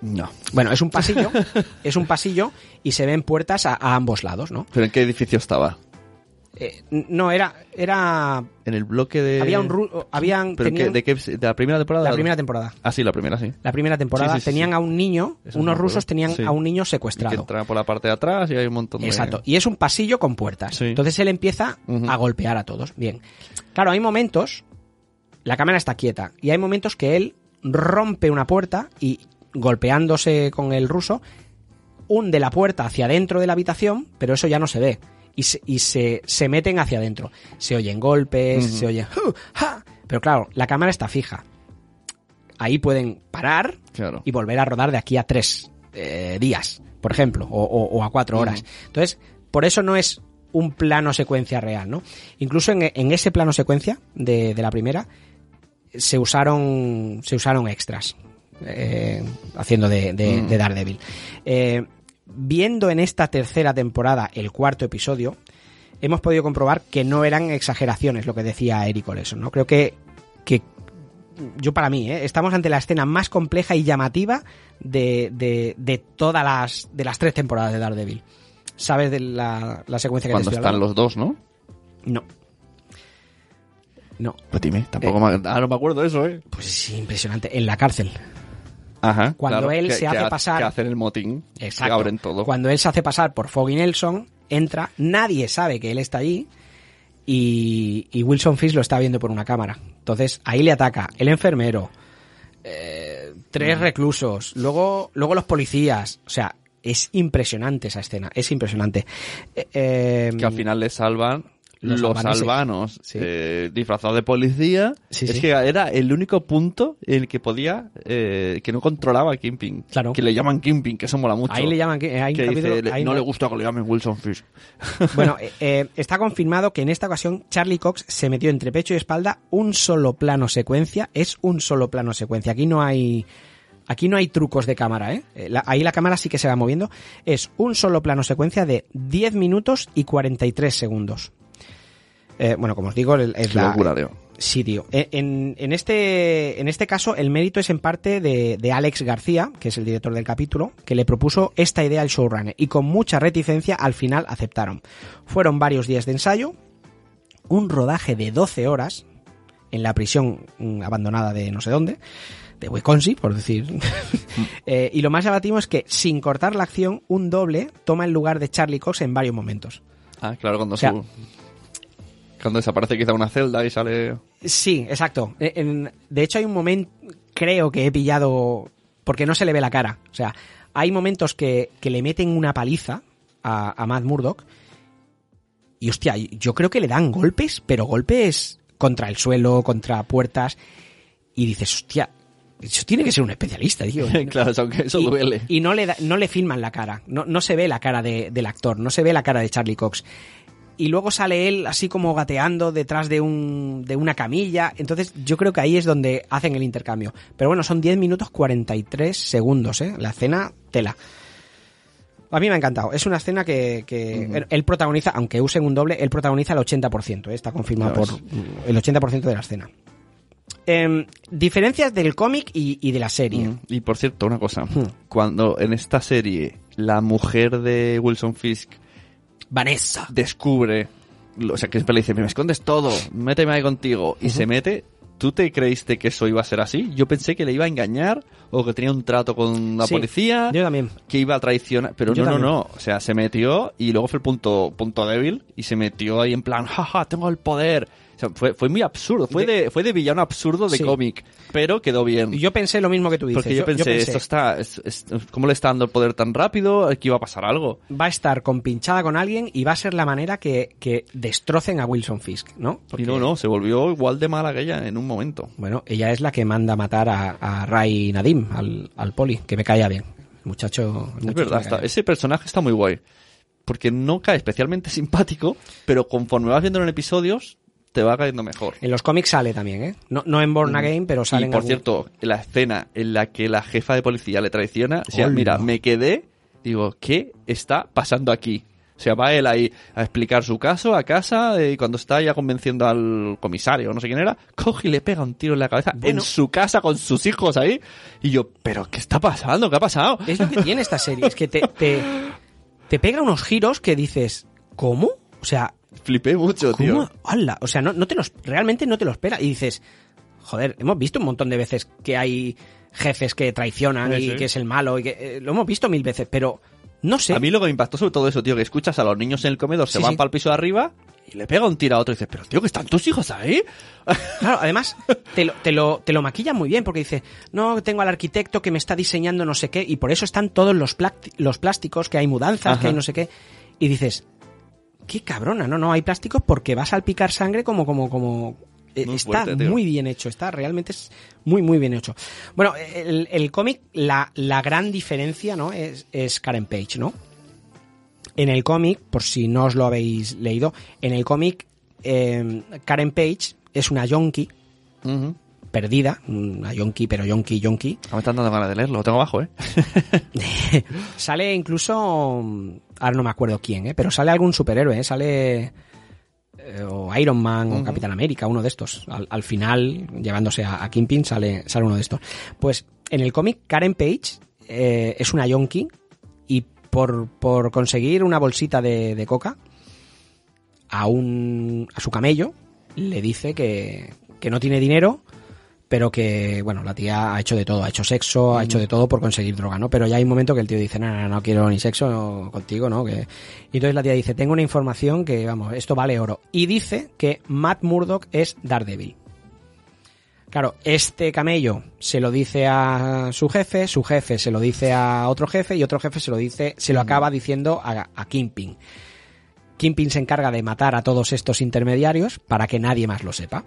No. Bueno, es un pasillo, [laughs] es un pasillo y se ven puertas a, a ambos lados, ¿no? ¿Pero en qué edificio estaba? Eh, no era era En el bloque de... había un ru- habían ¿Pero tenían- qué- de, qué, ¿De la primera temporada? la primera temporada. Ah, sí, la primera, sí. La primera temporada Sí, sí, sí, tenían sí. a un niño, Eso unos rusos tenían a un niño Y que secuestrado. entra por la parte de atrás y hay un montón de... Exacto. Y es un pasillo con puertas. Entonces él empieza a golpear a todos. Bien. Claro, hay momentos, la cámara está quieta, y hay momentos que él rompe una puerta y golpeándose con el ruso, hunde la puerta hacia adentro de la habitación, pero eso ya no se ve. Y se, y se, se meten hacia adentro. Se oyen golpes, se oye... "Hu, ja". Pero claro, la cámara está fija. Ahí pueden parar Claro. y volver a rodar de aquí a tres eh, días, por ejemplo, o, o- o a cuatro horas. Entonces, por eso no es un plano secuencia real, ¿no? Incluso en, en ese plano secuencia de, de la primera se usaron se usaron extras eh, haciendo de, de- Mm. de Daredevil. Eh, viendo en esta tercera temporada el cuarto episodio, hemos podido comprobar que no eran exageraciones lo que decía Eric Oleson, ¿no? Creo que, que yo para mí, ¿eh? estamos ante la escena más compleja y llamativa de, de, de todas las, de las tres temporadas de Daredevil. ¿Sabes de la, la secuencia que Cuando te estoy están los dos, ¿no? No. No. Pues dime, tampoco me... Ah, no me acuerdo de eso, ¿eh? Pues es impresionante. En la cárcel. Ajá. Cuando claro, él que- se que hace ha- pasar- Que hacen el motín. Exacto. Que abren todo. Cuando él se hace pasar por Foggy Nelson, entra, nadie sabe que él está allí y, y Wilson Fisk lo está viendo por una cámara. Entonces ahí le ataca el enfermero, eh, tres reclusos, luego, luego los policías. O sea, es impresionante esa escena, es impresionante. Eh, eh, Que al final le salvan Los albanos Sí. eh, disfrazados de policía. Sí, es sí. que era el único punto en el que podía, eh, que no controlaba a Kimping. Claro. Que le llaman Kimping, que eso mola mucho. ahí le llaman, hay un que capítulo- dice, hay no le gusta que le llamen Wilson Fish. [laughs] Bueno, eh, eh, está confirmado que en esta ocasión Charlie Cox se metió entre pecho y espalda un solo plano secuencia. Es un solo plano secuencia. Aquí no hay. Aquí no hay trucos de cámara, ¿eh? Eh, la- ahí la cámara sí que se va moviendo. Es un solo plano secuencia de 10 minutos y 43 segundos. Eh, bueno, como os digo, es la, locura, tío. Sí, tío. E- En, en este, en este caso, el mérito es en parte de, de Alex García, que es el director del capítulo, que le propuso esta idea al showrunner y con mucha reticencia al final aceptaron. Fueron varios días de ensayo, un rodaje de 12 horas en la prisión mm, abandonada de no sé dónde, de Wisconsin, por decir. [laughs] Eh, y lo más llamativo es que, sin cortar la acción, un doble toma el lugar de Charlie Cox en varios momentos. Ah, claro, cuando, O sea- su- cuando desaparece quizá una celda y sale... Sí, exacto. Eh, en- de hecho, hay un momento, creo que he pillado, porque no se le ve la cara. O sea, hay momentos que, que le meten una paliza a, a Matt Murdock. Y hostia, yo creo que le dan golpes, pero golpes contra el suelo, contra puertas. Y dices, hostia, eso tiene que ser un especialista, tío. [laughs] claro, eso, eso y, duele. y no le, da- no le filman la cara, no, no se ve la cara de- del actor, no se ve la cara de Charlie Cox. Y luego sale él así como gateando detrás de, un, de una camilla. Entonces yo creo que ahí es donde hacen el intercambio. Pero bueno, son 10 minutos 43 segundos, ¿eh? La escena, tela. A mí me ha encantado. Es una escena que, que él- él protagoniza, aunque usen un doble, él protagoniza el 80%. ¿eh? Está confirmado por el 80% de la escena. Em, diferencias del cómic y, y de la serie. Y por cierto, una cosa. Cuando en esta serie la mujer de Wilson Fisk Vanessa. descubre, o sea, que siempre le dice, me escondes todo, méteme ahí contigo, y se mete, ¿tú te creíste que eso iba a ser así? Yo pensé que le iba a engañar, o que tenía un trato con la Sí, policía, Yo también. que iba a traicionar, pero Yo no, también. no, no, o sea, se metió, y luego fue el punto, punto débil, y se metió ahí en plan, jaja, tengo el poder. O sea, fue, fue muy absurdo, fue de, fue de villano absurdo de Sí. cómic, pero quedó bien. Yo pensé lo mismo que tú dices. Porque yo, pensé, esto está, es- es- ¿cómo le está dando el poder tan rápido? Aquí iba a pasar algo. va a estar compinchada con alguien y va a ser la manera que, que destrocen a Wilson Fisk, ¿no? Porque, Y no, no, se volvió igual de mala que ella en un momento. Bueno, ella es la que manda matar a, a Ray Nadim, al, al poli, que me caía bien. El muchacho. el Es muchacho verdad, está- ese personaje está muy guay. Porque no cae especialmente [laughs] simpático, pero conforme vas viendo en episodios, te va cayendo mejor. En los cómics sale también, ¿eh? No, no en Born Again, pero sale y en por algún- cierto, la escena en la que la jefa de policía le traiciona, o sea, mira, me quedé, digo, ¿qué está pasando aquí? O sea, va él ahí a explicar su caso a casa eh, y cuando está ya convenciendo al comisario, no sé quién era, coge y le pega un tiro en la cabeza Bueno. en su casa con sus hijos ahí. Y yo, ¿pero qué está pasando? ¿Qué ha pasado? Es lo que tiene esta serie, es que te, te, te pega unos giros que dices, ¿cómo? O sea, Flipé mucho, tío. ¿Cómo? ¡Hala! O sea, no, no te los, realmente no te lo espera. Y dices, joder, hemos visto un montón de veces que hay jefes que traicionan Sí, y sí. que es el malo y que eh, lo hemos visto mil veces, pero no sé. A mí lo que me impactó sobre todo eso, tío, que escuchas a los niños en el comedor, se Sí, van para el piso de arriba y le pega un tiro a otro y dices, pero tío, que están tus hijos ahí. [laughs] Claro, además te lo, te lo, te lo maquillan muy bien porque dice, no, tengo al arquitecto que me está diseñando no sé qué y por eso están todos los, plásticos, que hay mudanzas, Ajá. que hay no sé qué. Y dices, qué cabrona, no, no, hay plásticos porque va a salpicar sangre como, como, como... eh, Muy está fuerte, muy bien hecho, está realmente es muy, muy bien hecho. Bueno, el, el cómic, la, la gran diferencia, ¿no? Es, es Karen Page, ¿no? En el cómic, por si no os lo habéis leído, en el cómic, eh, Karen Page es una yonki. Perdida, una yonki, pero yonki, yonki. Me están dando ganas de leerlo, lo tengo abajo, ¿eh? [laughs] Sale incluso, ahora no me acuerdo quién, ¿eh? pero sale algún superhéroe, ¿eh? sale eh, o Iron Man o Capitán América, uno de estos. Al, al final, llevándose a, a Kingpin, sale, sale uno de estos. Pues en el cómic, Karen Page eh, es una yonki y por, por conseguir una bolsita de, de coca a, un, a su camello le dice que, que no tiene dinero pero que, bueno, la tía ha hecho de todo, ha hecho sexo, ha hecho de todo por conseguir droga, ¿no? Pero ya hay un momento que el tío dice, no, no, no quiero ni sexo contigo, ¿no? Que... Y entonces la tía dice, tengo una información que, vamos, esto vale oro. Y dice que Matt Murdock es Daredevil. Claro, este camello se lo dice a su jefe, su jefe se lo dice a otro jefe y otro jefe se lo dice, se lo acaba diciendo a, a Kingpin. Kingpin se encarga de matar a todos estos intermediarios para que nadie más lo sepa.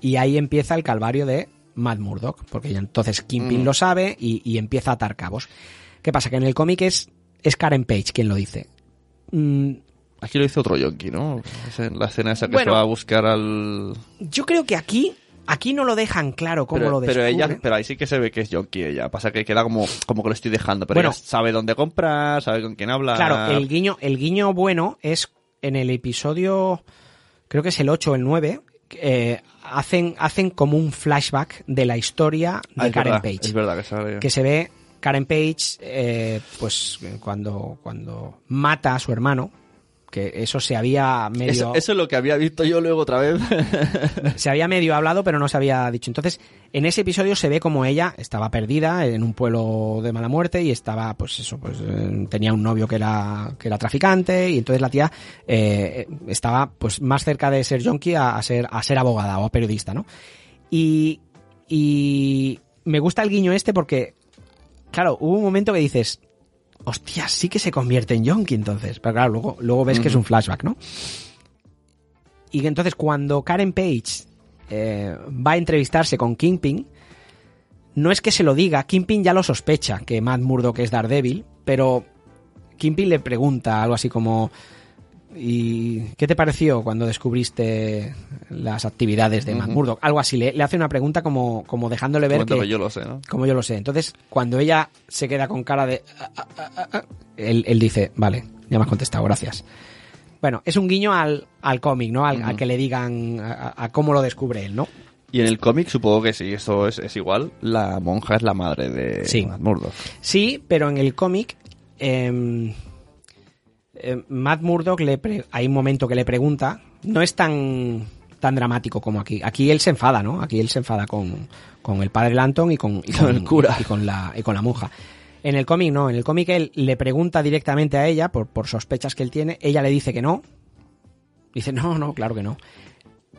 Y ahí empieza el calvario de Matt Murdock, porque ya entonces Kingpin Mm. lo sabe y, y empieza a atar cabos. ¿Qué pasa? Que en el cómic es, es Karen Page quien lo dice. Mm, Aquí lo dice otro yonki, ¿no? La escena esa que Bueno. se va a buscar al... yo creo que aquí, aquí no lo dejan claro cómo pero, lo pero descubre. ella, pero ahí sí que se ve que es yonki ella. Pasa que queda como, como que lo estoy dejando. Pero Bueno. ella sabe dónde comprar, sabe con quién hablar. Claro, el guiño, el guiño bueno es en el episodio, creo que es el 8 o el 9, eh, hacen, hacen como un flashback de la historia de Ah, Karen verdad, Page. Es verdad que sale. que se ve Karen Page, eh, pues cuando, cuando mata a su hermano, que eso se había medio, Eso, eso es lo que había visto yo luego otra vez. [laughs] se había medio hablado, pero no se había dicho. Entonces, en ese episodio se ve como ella estaba perdida en un pueblo de mala muerte y estaba, pues eso, pues eh, tenía un novio que era, que era traficante y entonces la tía eh, estaba, pues más cerca de ser junkie a, a ser, a ser abogada o a periodista, ¿no? Y, y me gusta el guiño este porque, claro, hubo un momento que dices, hostia, sí que se convierte en Yonki entonces. Pero claro, luego, luego ves que es un flashback, ¿no? Y entonces cuando Karen Page eh, va a entrevistarse con Kingpin, no es que se lo diga, Kingpin ya lo sospecha, que Matt Murdock es Daredevil, pero Kingpin le pregunta algo así como... ¿Y qué te pareció cuando descubriste las actividades de Matt Murdock? Algo así, le, le hace una pregunta como, como dejándole ver Momento que, yo lo sé, ¿no? como yo lo sé. Entonces, cuando ella se queda con cara de... "Ah, ah, ah, ah", él, él dice, vale, ya me has contestado, gracias. Bueno, es un guiño al, al cómic, ¿no? Al, al que le digan a, a cómo lo descubre él, ¿no? Y en el cómic supongo que sí, eso es, es igual. La monja es la madre de Sí. Matt Murdock. Sí, pero en el cómic... em, eh, Matt Murdock le pre- hay un momento que le pregunta, no es tan tan dramático como aquí. Aquí él se enfada, ¿no? Aquí él se enfada con, con el padre Lanton y con, y Con el cura. y con la y con la monja. En el cómic no, en el cómic él le pregunta directamente a ella por, por sospechas que él tiene, ella le dice que no. Dice, "No, no, claro que no."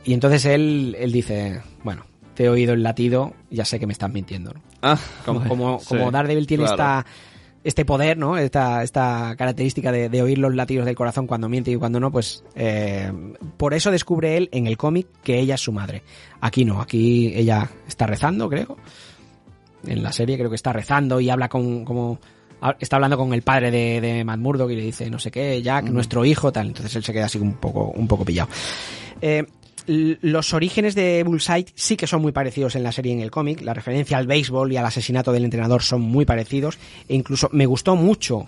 Y entonces él él dice, "Bueno, te he oído el latido, ya sé que me estás mintiendo." ¿no? Ah, Como, [laughs] como, sí, como Daredevil tiene claro. esta, este poder, ¿no? Esta, esta característica de, de oír los latidos del corazón cuando miente y cuando no, pues eh, por eso descubre él en el cómic que ella es su madre. Aquí no, aquí ella está rezando, creo. En la serie creo que está rezando y habla con como está hablando con el padre de, de Matt Murdock y le dice no sé qué, Jack, nuestro hijo, tal. Entonces él se queda así un poco, un poco pillado. Eh, los orígenes de Bullseye sí que son muy parecidos en la serie y en el cómic. La referencia al béisbol y al asesinato del entrenador son muy parecidos. E incluso me gustó mucho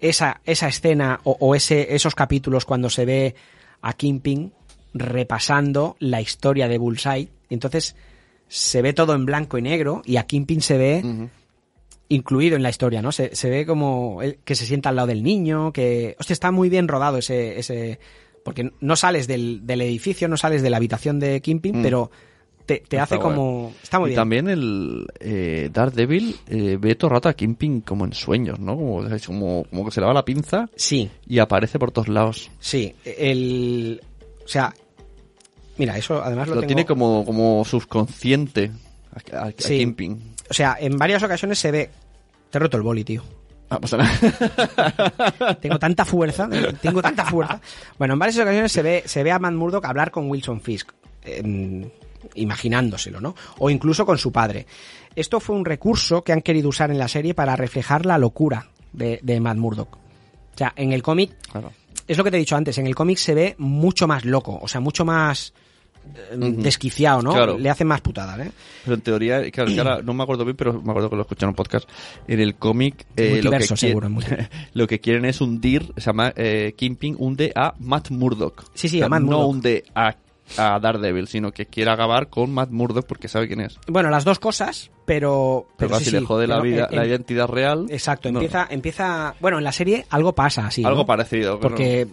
esa, esa escena o, o ese, esos capítulos cuando se ve a Kingpin repasando la historia de Bullseye. Y entonces se ve todo en blanco y negro y a Kingpin se ve incluido en la historia, ¿no? Se, se ve como que se sienta al lado del niño, que... Hostia, está muy bien rodado ese... ese porque no sales del, del edificio, no sales de la habitación de Kingpin, Mm. pero te, te hace como... Está muy y bien. también el eh, Daredevil eh, ve todo el rato a Kingpin como en sueños, ¿no? Como, como, como que se le va la pinza Sí, y aparece por todos lados. sí. El... O sea... Mira, eso además lo, Lo tengo- tiene como, como subconsciente a, a- a Sí. Kingpin. O sea, en varias ocasiones se ve... Te he roto el boli, tío. Ah, pasa nada. [laughs] Tengo tanta fuerza, tengo tanta fuerza. Bueno, en varias ocasiones se ve, se ve a Matt Murdock hablar con Wilson Fisk, em, imaginándoselo, ¿no? O incluso con su padre. Esto fue un recurso que han querido usar en la serie para reflejar la locura de, de Matt Murdock. O sea, en el cómic, Claro. es lo que te he dicho antes, en el cómic se ve mucho más loco, o sea, mucho más desquiciado, ¿no? Claro. Le hacen más putadas, ¿eh? Pero en teoría, claro, ahora no me acuerdo bien, pero me acuerdo que lo escuché en un podcast. En el cómic, eh, lo, que seguro, [laughs] lo quieren es hundir, se llama eh, Kingpin, hunde a Matt Murdock. Sí, sí, O sea, a Matt No Murdock. hunde a, a Daredevil, sino que quiere acabar con Matt Murdock porque sabe quién es. Bueno, las dos cosas, pero... Pero, sí, si le jode la, pero vida, en- la en- identidad real. Exacto, no. empieza, empieza. Bueno, en la serie algo pasa así. Algo ¿no? parecido. pero- Porque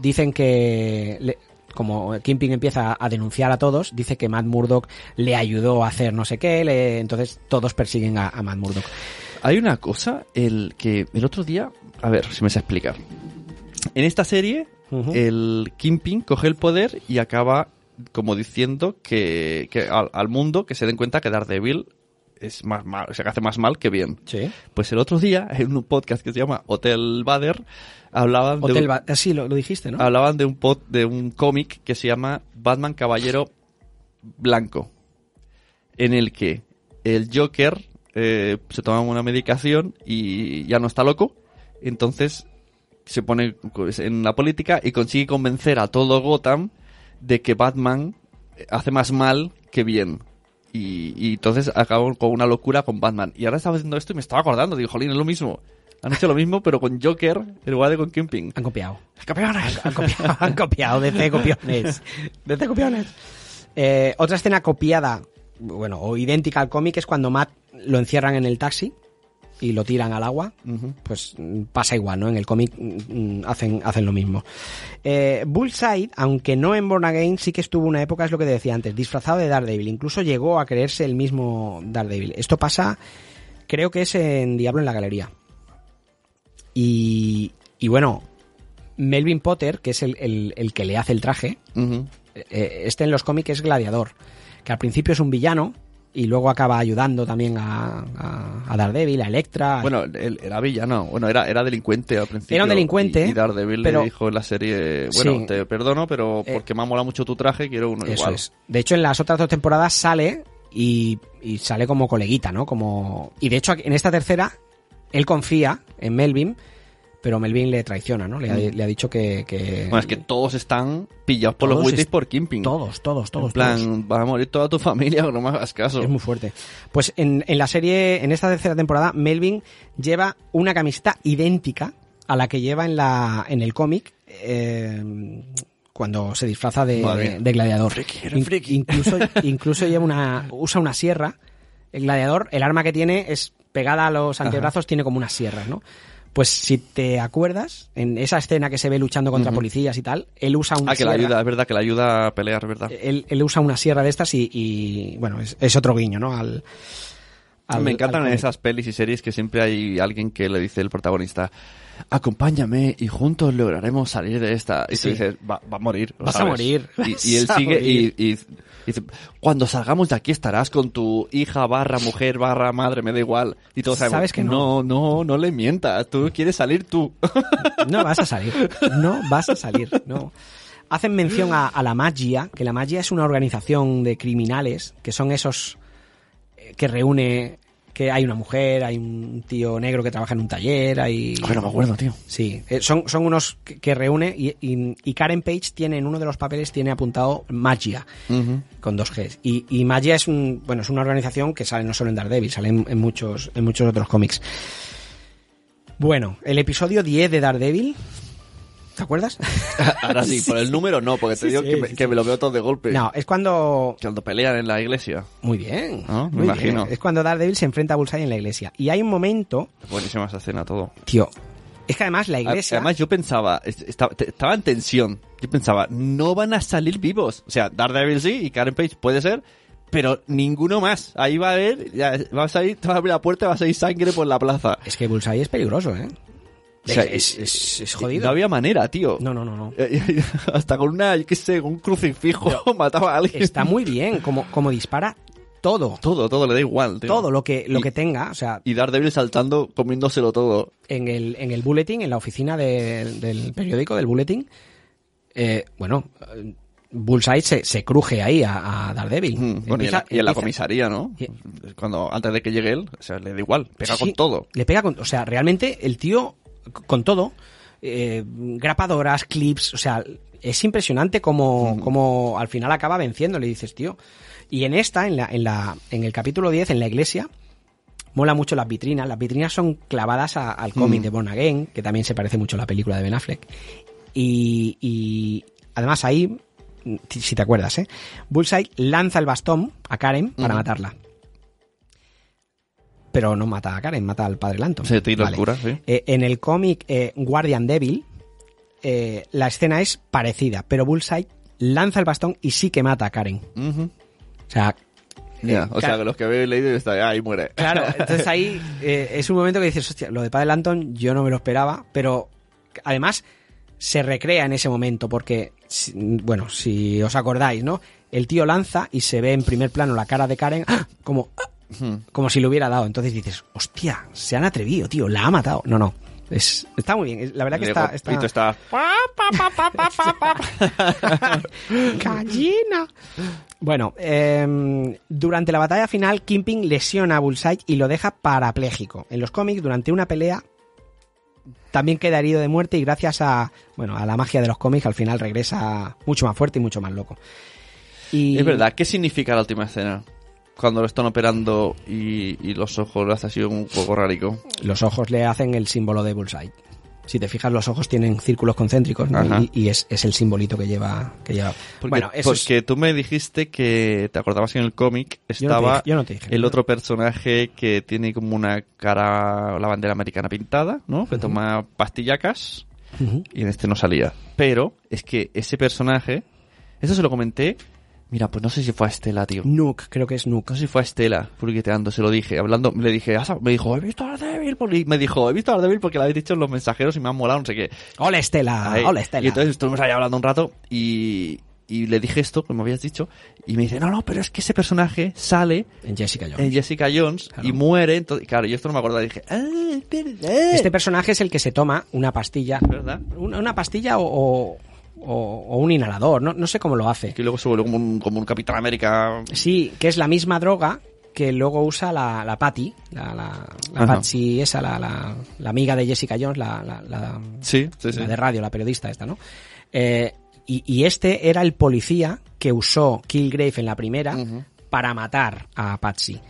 dicen que. le- como Kingpin empieza a denunciar a todos, dice que Matt Murdock le ayudó a hacer no sé qué, le- entonces todos persiguen a, a Matt Murdock. Hay una cosa, el que el otro día, a ver si me sé explicar. En esta serie, Ujú. el Kingpin coge el poder y acaba como diciendo que, que al, al mundo que se den cuenta que Daredevil es más mal, o sea, que hace más mal que bien. Sí. Pues el otro día, en un podcast que se llama Hotel Bader, hablaban de Hotel un- Ba- ah, sí, lo, lo dijiste, ¿no? hablaban de un pod, de un cómic que se llama Batman Caballero Blanco, en el que el Joker eh, se toma una medicación y ya no está loco, entonces se pone pues, en la política y consigue convencer a todo Gotham de que Batman hace más mal que bien. Y, y entonces acabó con una locura con Batman. Y ahora estaba haciendo esto y me estaba acordando, digo, jolín, es lo mismo. Han hecho lo mismo, pero con Joker en lugar de con Kingpin. Han copiado. ¡Campeones! Han copiado, han copiado DC copiones. [laughs] DC copiones. Eh, otra escena copiada, bueno, o idéntica al cómic es cuando Matt lo encierran en el taxi y lo tiran al agua. Pues mm, pasa igual, ¿no? En el cómic mm, hacen, hacen lo mismo. Eh, Bullseye, aunque no en Born Again, sí que estuvo una época, es lo que decía antes, disfrazado de Daredevil. Incluso llegó a creerse el mismo Daredevil. Esto pasa, creo que es en Diablo en la Galería. Y, y bueno, Melvin Potter, que es el, el- el que le hace el traje, eh, este en los cómics es Gladiador, que al principio es un villano y luego acaba ayudando también a, a, a Daredevil, a Electra. a- Bueno, él era villano, bueno, era, era delincuente al principio. Era un delincuente, Y, y Daredevil pero- le dijo en la serie, bueno, Sí. te perdono, pero Eh, porque me ha molado mucho tu traje, quiero uno Eso igual. es. De hecho, en las otras dos temporadas sale y, y sale como coleguita, ¿no? Como y de hecho en esta tercera él confía en Melvin, pero Melvin le traiciona, ¿no? Le, ha, le ha dicho que, que- Bueno, es que todos están pillados por los est- por Kimping. todos, todos, todos, En plan, todos. va a morir toda tu [laughs] familia o no me hagas caso. Es muy fuerte. Pues en, en la serie, en esta tercera temporada, Melvin lleva una camiseta idéntica a la que lleva en la en el cómic eh, cuando se disfraza de, gladiador. Friki, eres In- friki. incluso, [laughs] incluso lleva una, usa una sierra. El gladiador, el arma que tiene es pegada a los antebrazos, tiene como unas sierras, ¿no? Pues si te acuerdas, en esa escena que se ve luchando contra policías y tal, él usa una Ah, que la sierra. ayuda, es verdad que la ayuda a pelear, es verdad. Él, él usa una sierra de estas y, y, bueno, es, es otro guiño, ¿no? Al, al- me encantan al esas pelis y series que siempre hay alguien que le dice el protagonista, acompáñame y juntos lograremos salir de esta. Y Sí. tú dices, va, va a morir. Vas a sabes". morir, Y, [laughs] él sigue y, morir. y- y dice, cuando salgamos de aquí estarás con tu hija barra mujer barra madre, me da igual. Y todos sabemos, Sabes que no, no, no le mientas, tú quieres salir tú. [laughs] No vas a salir. No vas a salir. No. Hacen mención a, a la magia, que la magia es una organización de criminales, que son esos eh, que reúne que hay una mujer, hay un tío negro que trabaja en un taller, hay... Bueno, me acuerdo, tío. Sí, eh, son, son unos que, que reúne y, y- y Karen Page tiene en uno de los papeles tiene apuntado magia con dos Gs. Y, y magia es un bueno es una organización que sale no solo en Daredevil sale en, en muchos en muchos otros cómics. Bueno el episodio 10 de Daredevil ¿te acuerdas? [laughs] Ahora sí, por el número no, porque te Sí, digo sí, que, me, sí, que sí. me lo veo todo de golpe. no es cuando Cuando pelean en la iglesia. muy bien Ah, me muy imagino. bien. es cuando Daredevil se enfrenta a Bullseye en la iglesia y hay un momento Buenísima esa escena, todo. tío es que además la iglesia Además, yo pensaba, est- estaba, en tensión. Yo pensaba, no van a salir vivos. O sea, Daredevil sí y Karen Page puede ser, pero ninguno más. Ahí va a haber, ya, va a salir, te va a abrir la puerta y va a salir sangre por la plaza. es que Bullseye es peligroso ¿eh? O sea, es, es, es jodido No había manera, tío. no no no no [laughs] Hasta con una, yo qué sé, con un crucifijo [laughs] mataba a alguien. está muy bien como, como dispara todo. Todo, todo le da igual, tío. Todo lo que, lo Y- que tenga, o sea, Y Daredevil saltando, comiéndoselo todo. en el, en el bulletin, en la oficina de- del periódico, del bulletin, eh, bueno, eh, Bullseye se, se cruje ahí a, a Daredevil. Mm, Bueno, y en, la, y en la empieza- comisaría, ¿no? Y- Cuando, antes de que llegue él, o sea, le da igual, pega Sí, con todo. Le pega con, o sea, realmente el tío, con todo, eh, grapadoras, clips, o sea, es impresionante como, como al final acaba venciendo, le dices, tío. Y en esta, en la, en la, en el capítulo 10, en la iglesia, mola mucho las vitrinas. Las vitrinas son clavadas a- al cómic de Born Again, que también se parece mucho a la película de Ben Affleck. Y, y además ahí, si si te acuerdas, ¿eh? Bullseye lanza el bastón a Karen para matarla. Pero no mata a Karen, mata al padre Lanton. Se tira el cura, sí. Eh, en el cómic eh, Guardian Devil, eh, la escena es parecida, pero Bullseye lanza el bastón y sí que mata a Karen. O sea, o sea, que los que habéis leído está ahí muere. Claro, entonces ahí eh, es un momento que dices, hostia, lo de Padre Lanton yo no me lo esperaba, pero además se recrea en ese momento porque, bueno, si os acordáis, ¿no? El tío lanza y se ve en primer plano la cara de Karen ¡ah! como, ¡ah! Como si le hubiera dado. Entonces dices, hostia, se han atrevido, tío, la ha matado. No, no. Es, está muy bien. La verdad que está, está... está... ¡Gallina! Bueno, em, durante la batalla final, Kimping lesiona a Bullseye y lo deja parapléjico. En los cómics, durante una pelea, también queda herido de muerte y gracias a, bueno, a la magia de los cómics, al final regresa mucho más fuerte y mucho más loco. Y Es verdad, ¿qué significa la última escena? Cuando lo están operando y, y los ojos lo hace así un poco rarico. Los ojos le hacen el símbolo de Bullseye. Si te fijas, los ojos tienen círculos concéntricos ¿no? Y, y es, es el simbolito que lleva. Que lleva. Porque, bueno, eso es- porque tú me dijiste que te acordabas que en el cómic Yo no te estaba dije- yo no te dije. el otro personaje que tiene como una cara, la bandera americana pintada, ¿no? Que toma pastillacas Ujú. y en este no salía. Pero es que ese personaje, eso se lo comenté, mira, pues no sé si fue a Estela, tío. Nook, creo que es Nook. No sé si fue a Estela, publiqueteando, se lo dije, hablando, le dije, "Ah, me dijo, he visto a Daredevil, por-". y me dijo, he visto a Daredevil porque lo habéis dicho en los mensajeros y me han molado, no sé qué. ¡Hola, Estela! Ahí. ¡Hola, Estela! Y entonces estuvimos ahí hablando un rato y, y le dije esto, como me habías dicho, y me dice, no, no, pero es que ese personaje sale En Jessica Jones. en Jessica Jones Claro. y muere, entonces, claro, yo esto no me acordaba, dije, ah, es verdad. Este personaje es el que se toma una pastilla. ¿Verdad? Una, una pastilla o, o, o- o un inhalador, no, no sé cómo lo hace. Que luego se vuelve como un, como un Capitán América. Sí, que es la misma droga que luego usa la, la Patty, la, la, la. Patsy esa, la, la, la amiga de Jessica Jones, la, la, la- Sí, sí, sí. la de radio, la periodista esta, ¿no? Eh, y, y este era el policía que usó Killgrave en la primera para matar a Patsy.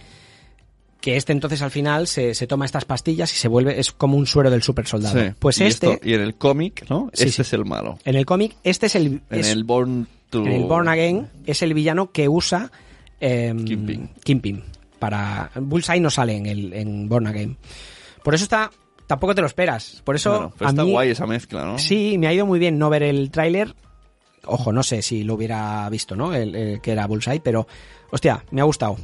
Que este entonces al final se, se toma estas pastillas y se vuelve, es como un suero del super soldado. Sí. Pues y este, esto- y en el cómic, ¿no? Sí, este sí. es el malo. en el cómic, este es el, En es- el Born to... en el Born Again es el villano que usa em, Kingpin. Kingpin. Para Bullseye no sale en el en Born Again. Por eso está tampoco te lo esperas. Por eso Bueno, pero a está mí- guay esa mezcla, ¿no? Sí, me ha ido muy bien no ver el tráiler. Ojo, no sé si lo hubiera visto, ¿no? El, el que era Bullseye, pero hostia, me ha gustado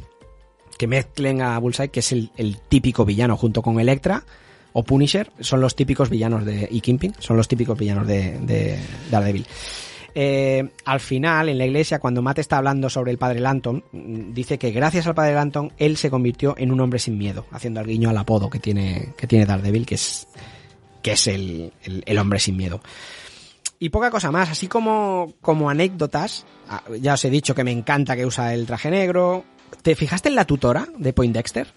que mezclen a Bullseye, que es el, el típico villano junto con Electra o Punisher, son los típicos villanos de y Kingpin, son los típicos villanos de, de Daredevil. Eh, al final, en la iglesia, cuando Matt está hablando sobre el padre Lanton, mm, dice que gracias al padre Lanton, él se convirtió en un hombre sin miedo, haciendo al guiño al apodo que tiene, que tiene Daredevil, que es, que es el, el- el hombre sin miedo. Y poca cosa más, así como, como anécdotas, ah, ya os he dicho que me encanta que usa el traje negro. ¿Te fijaste en la tutora de Poindexter?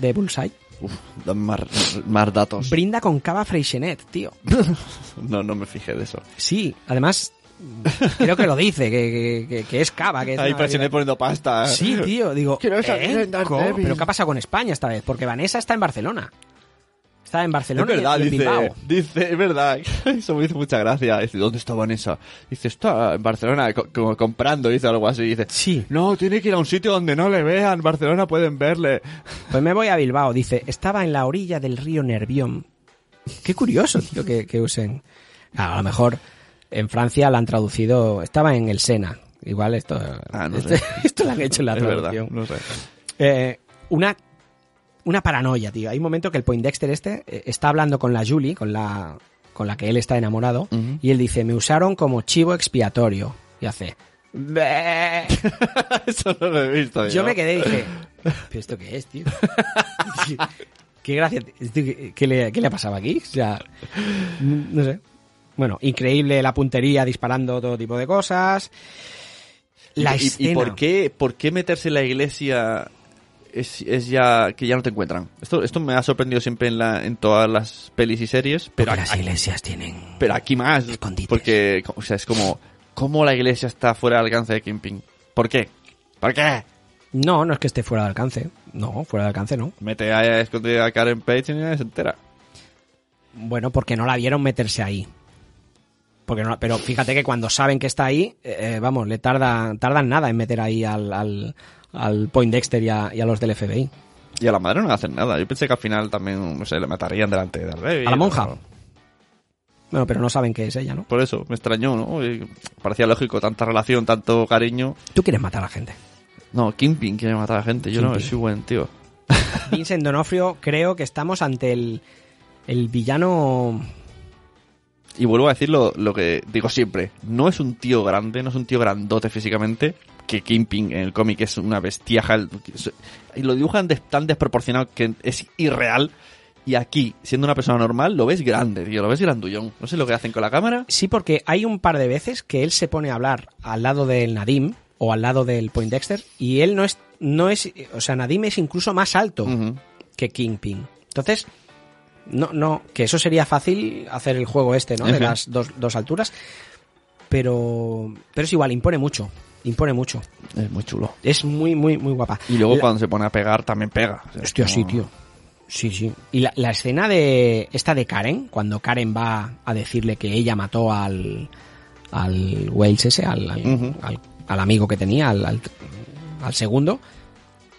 De Bullseye. Uf, dame más, más datos. Brinda con cava Freixenet, tío. [laughs] No, no me fijé de eso. Sí, además, creo que lo dice, que, que- que- es cava. Que es Ahí bebida- poniendo pasta. Sí, tío, digo. ¿eh? ¿Pero qué ha pasado con España esta vez? Porque Vanessa está en Barcelona. Está en Es Barcelona y- verdad, y en dice, Bilbao. dice, es verdad, [laughs] eso me hizo mucha gracia. Dice, ¿dónde está Vanessa? Dice, está en Barcelona co- comprando, dice algo así. Dice, Sí. no, tiene que ir a un sitio donde no le vean, Barcelona pueden verle. Pues me voy a Bilbao, dice, estaba en la orilla del río Nervión. Qué curioso, tío, que, que usen. Claro, a lo mejor en Francia la han traducido, estaba en el Sena. Igual esto, Ah, no esto, sé. [laughs] esto lo han hecho en la es verdad, traducción. no sé. Eh, una, una paranoia, tío. Hay un momento que el Poindexter este eh, está hablando con la Julie, con la, con la que él está enamorado, y él dice, me usaron como chivo expiatorio. Y hace... [laughs] Eso no lo he visto Yo me quedé y dije, [laughs] ¿pero esto qué es, tío? [laughs] qué gracia. ¿Qué, le, qué le ha pasado aquí? O sea, no sé. Bueno, increíble la puntería disparando todo tipo de cosas. La ¿Y, y- escena. y por qué, por qué meterse en la iglesia es, es ya que ya no te encuentran? Esto, esto me ha sorprendido siempre en, la, en todas las pelis y series, pero las iglesias tienen... pero aquí más. Escondites. Porque, o sea, es como, ¿cómo la iglesia está fuera del alcance de Kingpin? ¿Por qué? ¿Por qué? No, no es que esté fuera de alcance. No, fuera de alcance no. Mete a escondida a Karen Page y nadie se entera. Bueno, porque no la vieron meterse ahí. Porque no, pero fíjate que cuando saben que está ahí, eh, vamos, le tarda, tardan nada en meter ahí al, al, al Poindexter y a, y a los del FBI. Y a la madre no le hacen nada. Yo pensé que al final también, no sé, le matarían delante de Daredevil. ¿A la monja? o- Bueno, pero no saben que es ella, ¿no? Por eso, me extrañó, ¿no? Y parecía lógico, tanta relación, tanto cariño. Tú quieres matar a la gente. No, Kingpin quiere matar a la gente. Yo no, Kingpin. soy buen tío. [laughs] [laughs] Vincent Donofrio, creo que estamos ante el, el villano... Y vuelvo a decir lo, lo que digo siempre. No es un tío grande, no es un tío grandote físicamente, que Kingpin en el cómic es una bestiaja. Y lo dibujan des- tan desproporcionado que es irreal. Y aquí, siendo una persona normal, lo ves grande, tío. Lo ves grandullón. No sé lo que hacen con la cámara. Sí, porque hay un par de veces que él se pone a hablar al lado del Nadim o al lado del Poindexter y él no es, no es, o sea, Nadim es incluso más alto Ujú. que Kingpin. Entonces, no, no, que eso sería fácil hacer el juego este, ¿no? De las dos, dos alturas. Pero, pero es igual, impone mucho. Impone mucho. Es muy chulo. Es muy, muy, muy guapa. Y luego La- cuando se pone a pegar también pega. O sea, Hostia, sí, tío. Sí, sí. Y la, la escena de esta de Karen, cuando Karen va a decirle que ella mató al al Wales ese, al, al, Ujú. al- al amigo que tenía, al, segundo,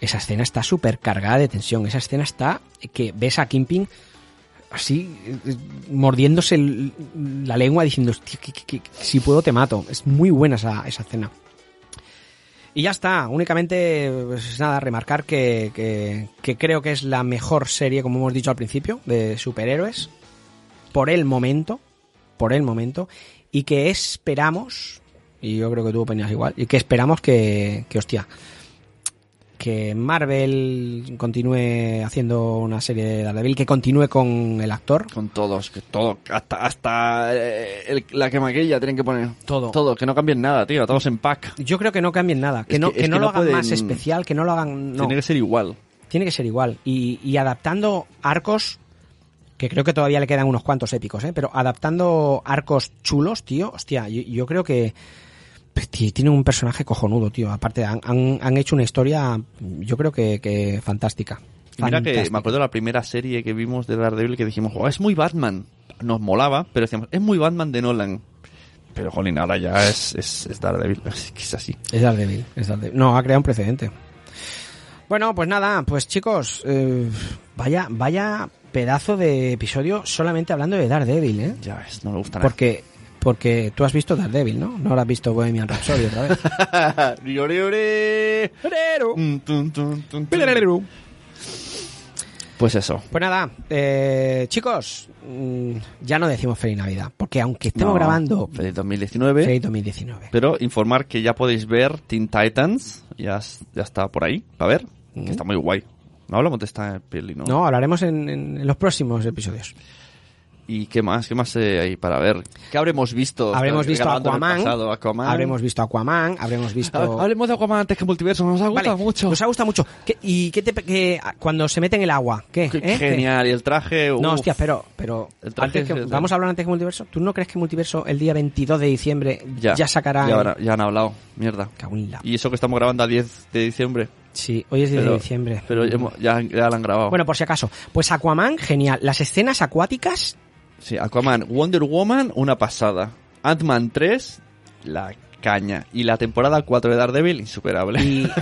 esa escena está súper cargada de tensión. Esa escena está que ves a Kimping así eh, mordiéndose la lengua diciendo, "Hostia, que- que- que- si puedo te mato. Es muy buena esa, esa escena. Y ya está, únicamente, pues nada, remarcar que, que, que creo que es la mejor serie, como hemos dicho al principio, de superhéroes, por el momento, por el momento, y que esperamos, y yo creo que tú opinas igual, y que esperamos que, que hostia, que Marvel continúe haciendo una serie de Daredevil, que continúe con el actor, Con todos, que todo, hasta, hasta eh, el- la que maquilla tienen que poner. Todo. Todo, que no cambien nada, tío, todos en pack. yo creo que no cambien nada, que Es no, que- no lo hagan pueden- más especial, que no lo hagan... No. Tiene que ser igual. tiene que ser igual. Y, y adaptando arcos, que creo que todavía le quedan unos cuantos épicos, ¿eh? pero adaptando arcos chulos, tío, hostia, yo, yo creo que tiene un personaje cojonudo, tío. Aparte, han, han, han hecho una historia, yo creo que, que fantástica. Y Mira que me acuerdo de la primera serie que vimos de Daredevil que dijimos, "Oh, es muy Batman. Nos molaba, pero decíamos, es muy Batman de Nolan. Pero, jolín, ahora ya es, es, es Daredevil. [laughs] Es así. Es Daredevil, es Daredevil. No, ha creado un precedente. Bueno, pues nada, pues chicos, eh, vaya, vaya pedazo de episodio solamente hablando de Daredevil, ¿eh? Ya ves, no me gusta nada. Porque, porque tú has visto Daredevil, ¿no? No lo has visto Bohemian Rhapsody otra vez. [laughs] Ore, ore. Pues eso. Pues nada, eh, chicos, mm, ya no decimos Feliz Navidad, porque aunque estemos No, grabando Feliz 2019. Feliz 2019, Pero informar que ya podéis ver Teen Titans. Ya, es- ya está por ahí. A ver, que está muy guay. No hablamos de esta peli, ¿no? no, hablaremos en, en- en los próximos episodios. ¿Y qué más? ¿Qué más eh, hay para ver? ¿Qué habremos visto? Habremos visto Aquaman, pasado, Aquaman. habremos visto Aquaman, habremos visto... Ha- [laughs] Hablemos de Aquaman antes que Multiverso. Nos ha gustado Vale, mucho. Nos ha gustado mucho. ¿Qué- ¿Y qué te, qué- cuando se mete en el agua? ¿Qué? Qué ¿Eh? ¿Qué? Genial. Y el traje... No, uf. hostia, pero, pero antes que- vamos a hablar antes que Multiverso. ¿Tú no crees que Multiverso el día 22 de diciembre ya, sacará... Ya, el- ahora- ya han hablado. Mierda. La- Y eso que estamos grabando a 10 de diciembre. Sí, hoy es 10 de diciembre. Pero ya, ya lo han grabado. Bueno, por si acaso. Pues Aquaman, genial. Las escenas acuáticas, Sí, Aquaman, Wonder Woman, una pasada. Ant-Man 3, la caña. Y la temporada 4 de Daredevil, insuperable. y [laughs]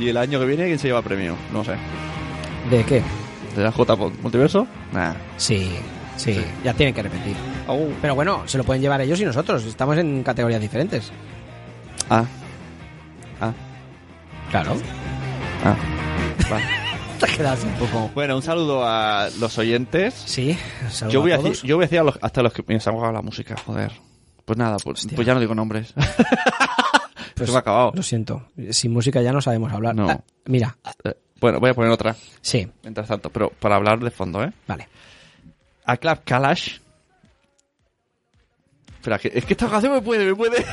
Y el año que viene, ¿quién se lleva premio? No sé. ¿De qué? ¿De la J Multiverso? Nah. Sí, sí, ya tienen que repetir. Pero bueno, se lo pueden llevar ellos y nosotros. Estamos en categorías diferentes. Ah. Ah. Claro. Ah. Vale. Te quedas un poco... Bueno, un saludo a los oyentes. Sí, Yo voy a, a decir, todos. yo voy a decir a los- hasta los que... Mira, se ha apagado la música, joder. Pues nada, pues, pues ya no digo nombres. Pues, [laughs] se me ha acabado. Lo siento. Sin música ya no sabemos hablar. No. Ah, mira, Eh, Bueno, voy a poner otra, sí, mientras tanto, pero para hablar de fondo, ¿eh? vale. A Club Kalash. Espera, es que esta canción me puede, me puede.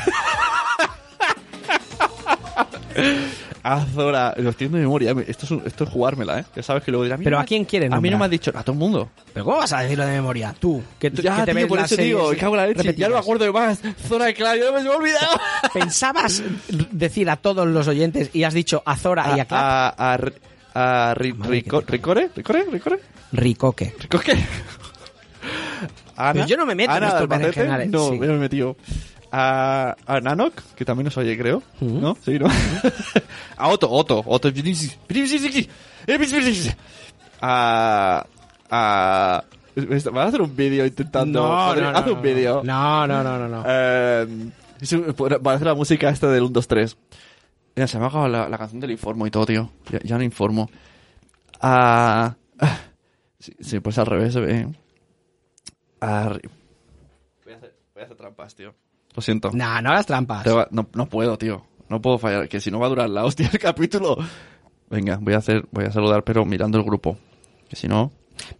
[laughs] A Zora, lo estoy de memoria. Esto es, un- esto es jugármela, ¿eh? Ya sabes que luego dirá. Pero ¿a quién quieres A mí no me has dicho, a todo el mundo. ¿Pero cómo vas a decirlo de memoria? Tú, que, tú- Ya, que te tío, ves por eso digo, series me cago en la leche. Ya no me acuerdo de más. Zora Club, ya me ha olvidado. [laughs] ¿Pensabas decir a todos los oyentes y has dicho a Zora y a Clap? a, a, a, a Ri- Rico- ¿Ricore? ¿Ricore? ¿Ricore? Ricoque. ¿Ricoque? Ana, Pero yo no me meto en estos No, sí. yo me he metido. A, a Nanok, que también nos oye, creo. ¿No? Sí, ¿no? [laughs] a Otto, Otto, Otto. A... A... ¿Vas a hacer un vídeo intentando? No, no, no, Haz un no, vídeo. No, no, no, no. no. Eh, es un- va a hacer la música esta del 1, 2, 3. Mira, se me ha acabado la, la canción del informo y todo, tío. Ya, ya no informo. Ah, ah, sí, sí, pues al revés se ve. Voy, a hacer, voy a hacer trampas, tío. Lo siento. Nah, no hagas trampas. Va- no, no puedo, tío. No puedo fallar. Que si no va a durar la hostia el [laughs] capítulo. Venga, voy a hacer, voy a saludar, pero mirando el grupo. Que si no.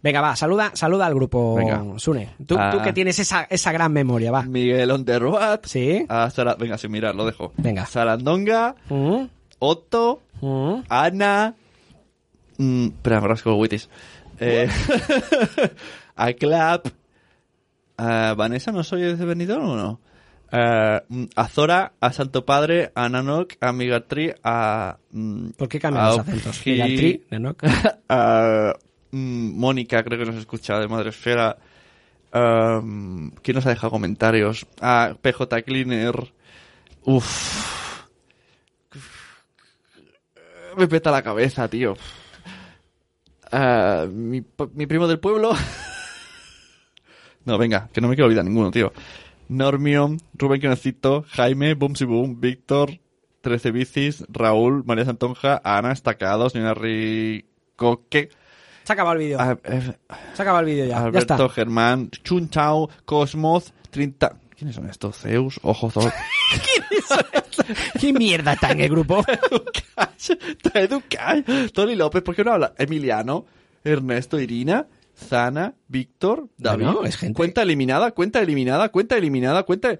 Venga, va, saluda, saluda al grupo Venga. Sune. Tú, Ah. tú que tienes esa, esa gran memoria, va. Miguel on the road. ¿Sí? A Sara- venga, sin mirar, lo dejo. Venga. Sarandonga. Mm, Otto. mm. Ana. Mm, espera, me rasco. Eh, a Clap. Eh, Vanessa, ¿no soy de Benidorm o no? Eh, a Zora, a Santo Padre, a Nanok, a Migatri, a... mm, ¿Por qué cambian los acentos? Migatri, Nanok. [laughs] a mm, Mónica, creo que nos escucha de Madresfera. Um, ¿Quién nos ha dejado comentarios? A PJ Cleaner. Uf. Me peta la cabeza, tío. Ah, mi, mi primo del pueblo. [laughs] no, venga, que no me quiero olvidar ninguno, tío. Normion, Rubén Quinocito, Jaime, Bumsy Boom, Víctor, Trece Bicis, Raúl, María Santonja, Ana, Estacados, Señora Ricoque, Se ha acabado el vídeo. eh, Se ha acabado el vídeo ya. Ya Alberto, está. Germán, Chun Chao, Cosmoz, 30... ¿Quiénes son estos? Zeus, Ojo, Zod... [laughs] ¿Qué mierda está en el grupo? [laughs] Educay, Tony López, ¿por qué no habla? Emiliano, Ernesto, Irina, Zana, Víctor, David. Bueno, es gente- Cuenta eliminada, cuenta eliminada, cuenta eliminada, cuenta...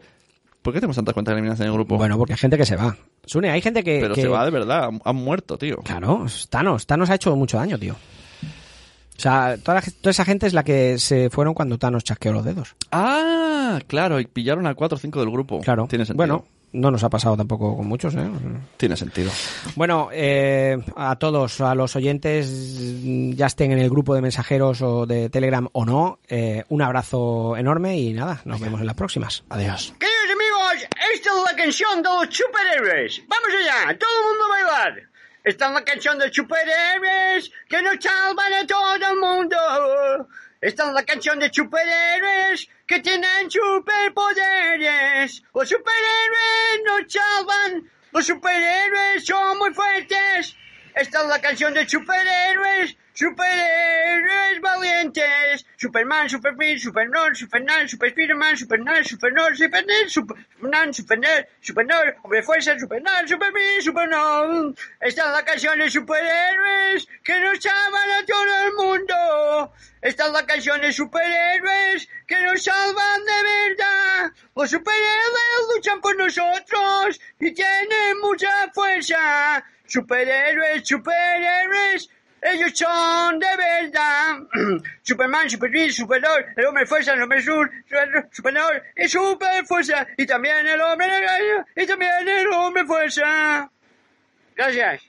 ¿Por qué tenemos tantas cuentas eliminadas en el grupo? Bueno, porque hay gente que se va. Sune, hay gente que. Pero que- se va de verdad, han, han muerto, tío. Claro, Thanos. Thanos ha hecho mucho daño, tío. O sea, toda, la- toda esa gente es la que se fueron cuando Thanos chasqueó los dedos. Ah, claro, y pillaron a 4 o 5 del grupo. Claro. Tiene sentido. Bueno, no nos ha pasado tampoco con muchos, ¿eh? Tiene sentido. Bueno, eh, a todos, a los oyentes, ya estén en el grupo de mensajeros o de Telegram o no, eh, un abrazo enorme y nada, nos vemos en las próximas. Adiós. Queridos amigos, esta es la canción de los superhéroes. Vamos allá, todo el mundo a bailar. Esta es la canción de superhéroes que nos salvan a todo el mundo. Esta es la canción de superhéroes que tienen superpoderes. Los superhéroes nos salvan. Los superhéroes son muy fuertes. Esta es la canción de superhéroes, superhéroes valientes. Superman, Superman, Supernor, Superman, Super Spiderman, Supernor, Supernor, Supernor, Superman, Supernor, Supernor, Hombre Fuerza, Superman, Superman, Supernor. Esta es la canción de superhéroes que nos salvan a todo el mundo. Esta es la canción de superhéroes que nos salvan de verdad. Los superhéroes luchan por nosotros y tienen mucha fuerza. Superhéroes, superhéroes, ellos son de verdad. [clears throat] Superman, Superman, Superdor, el hombre fuerza, el hombre sur, Superdor y super fuerza. Y también el hombre y también el hombre fuerza. Gracias.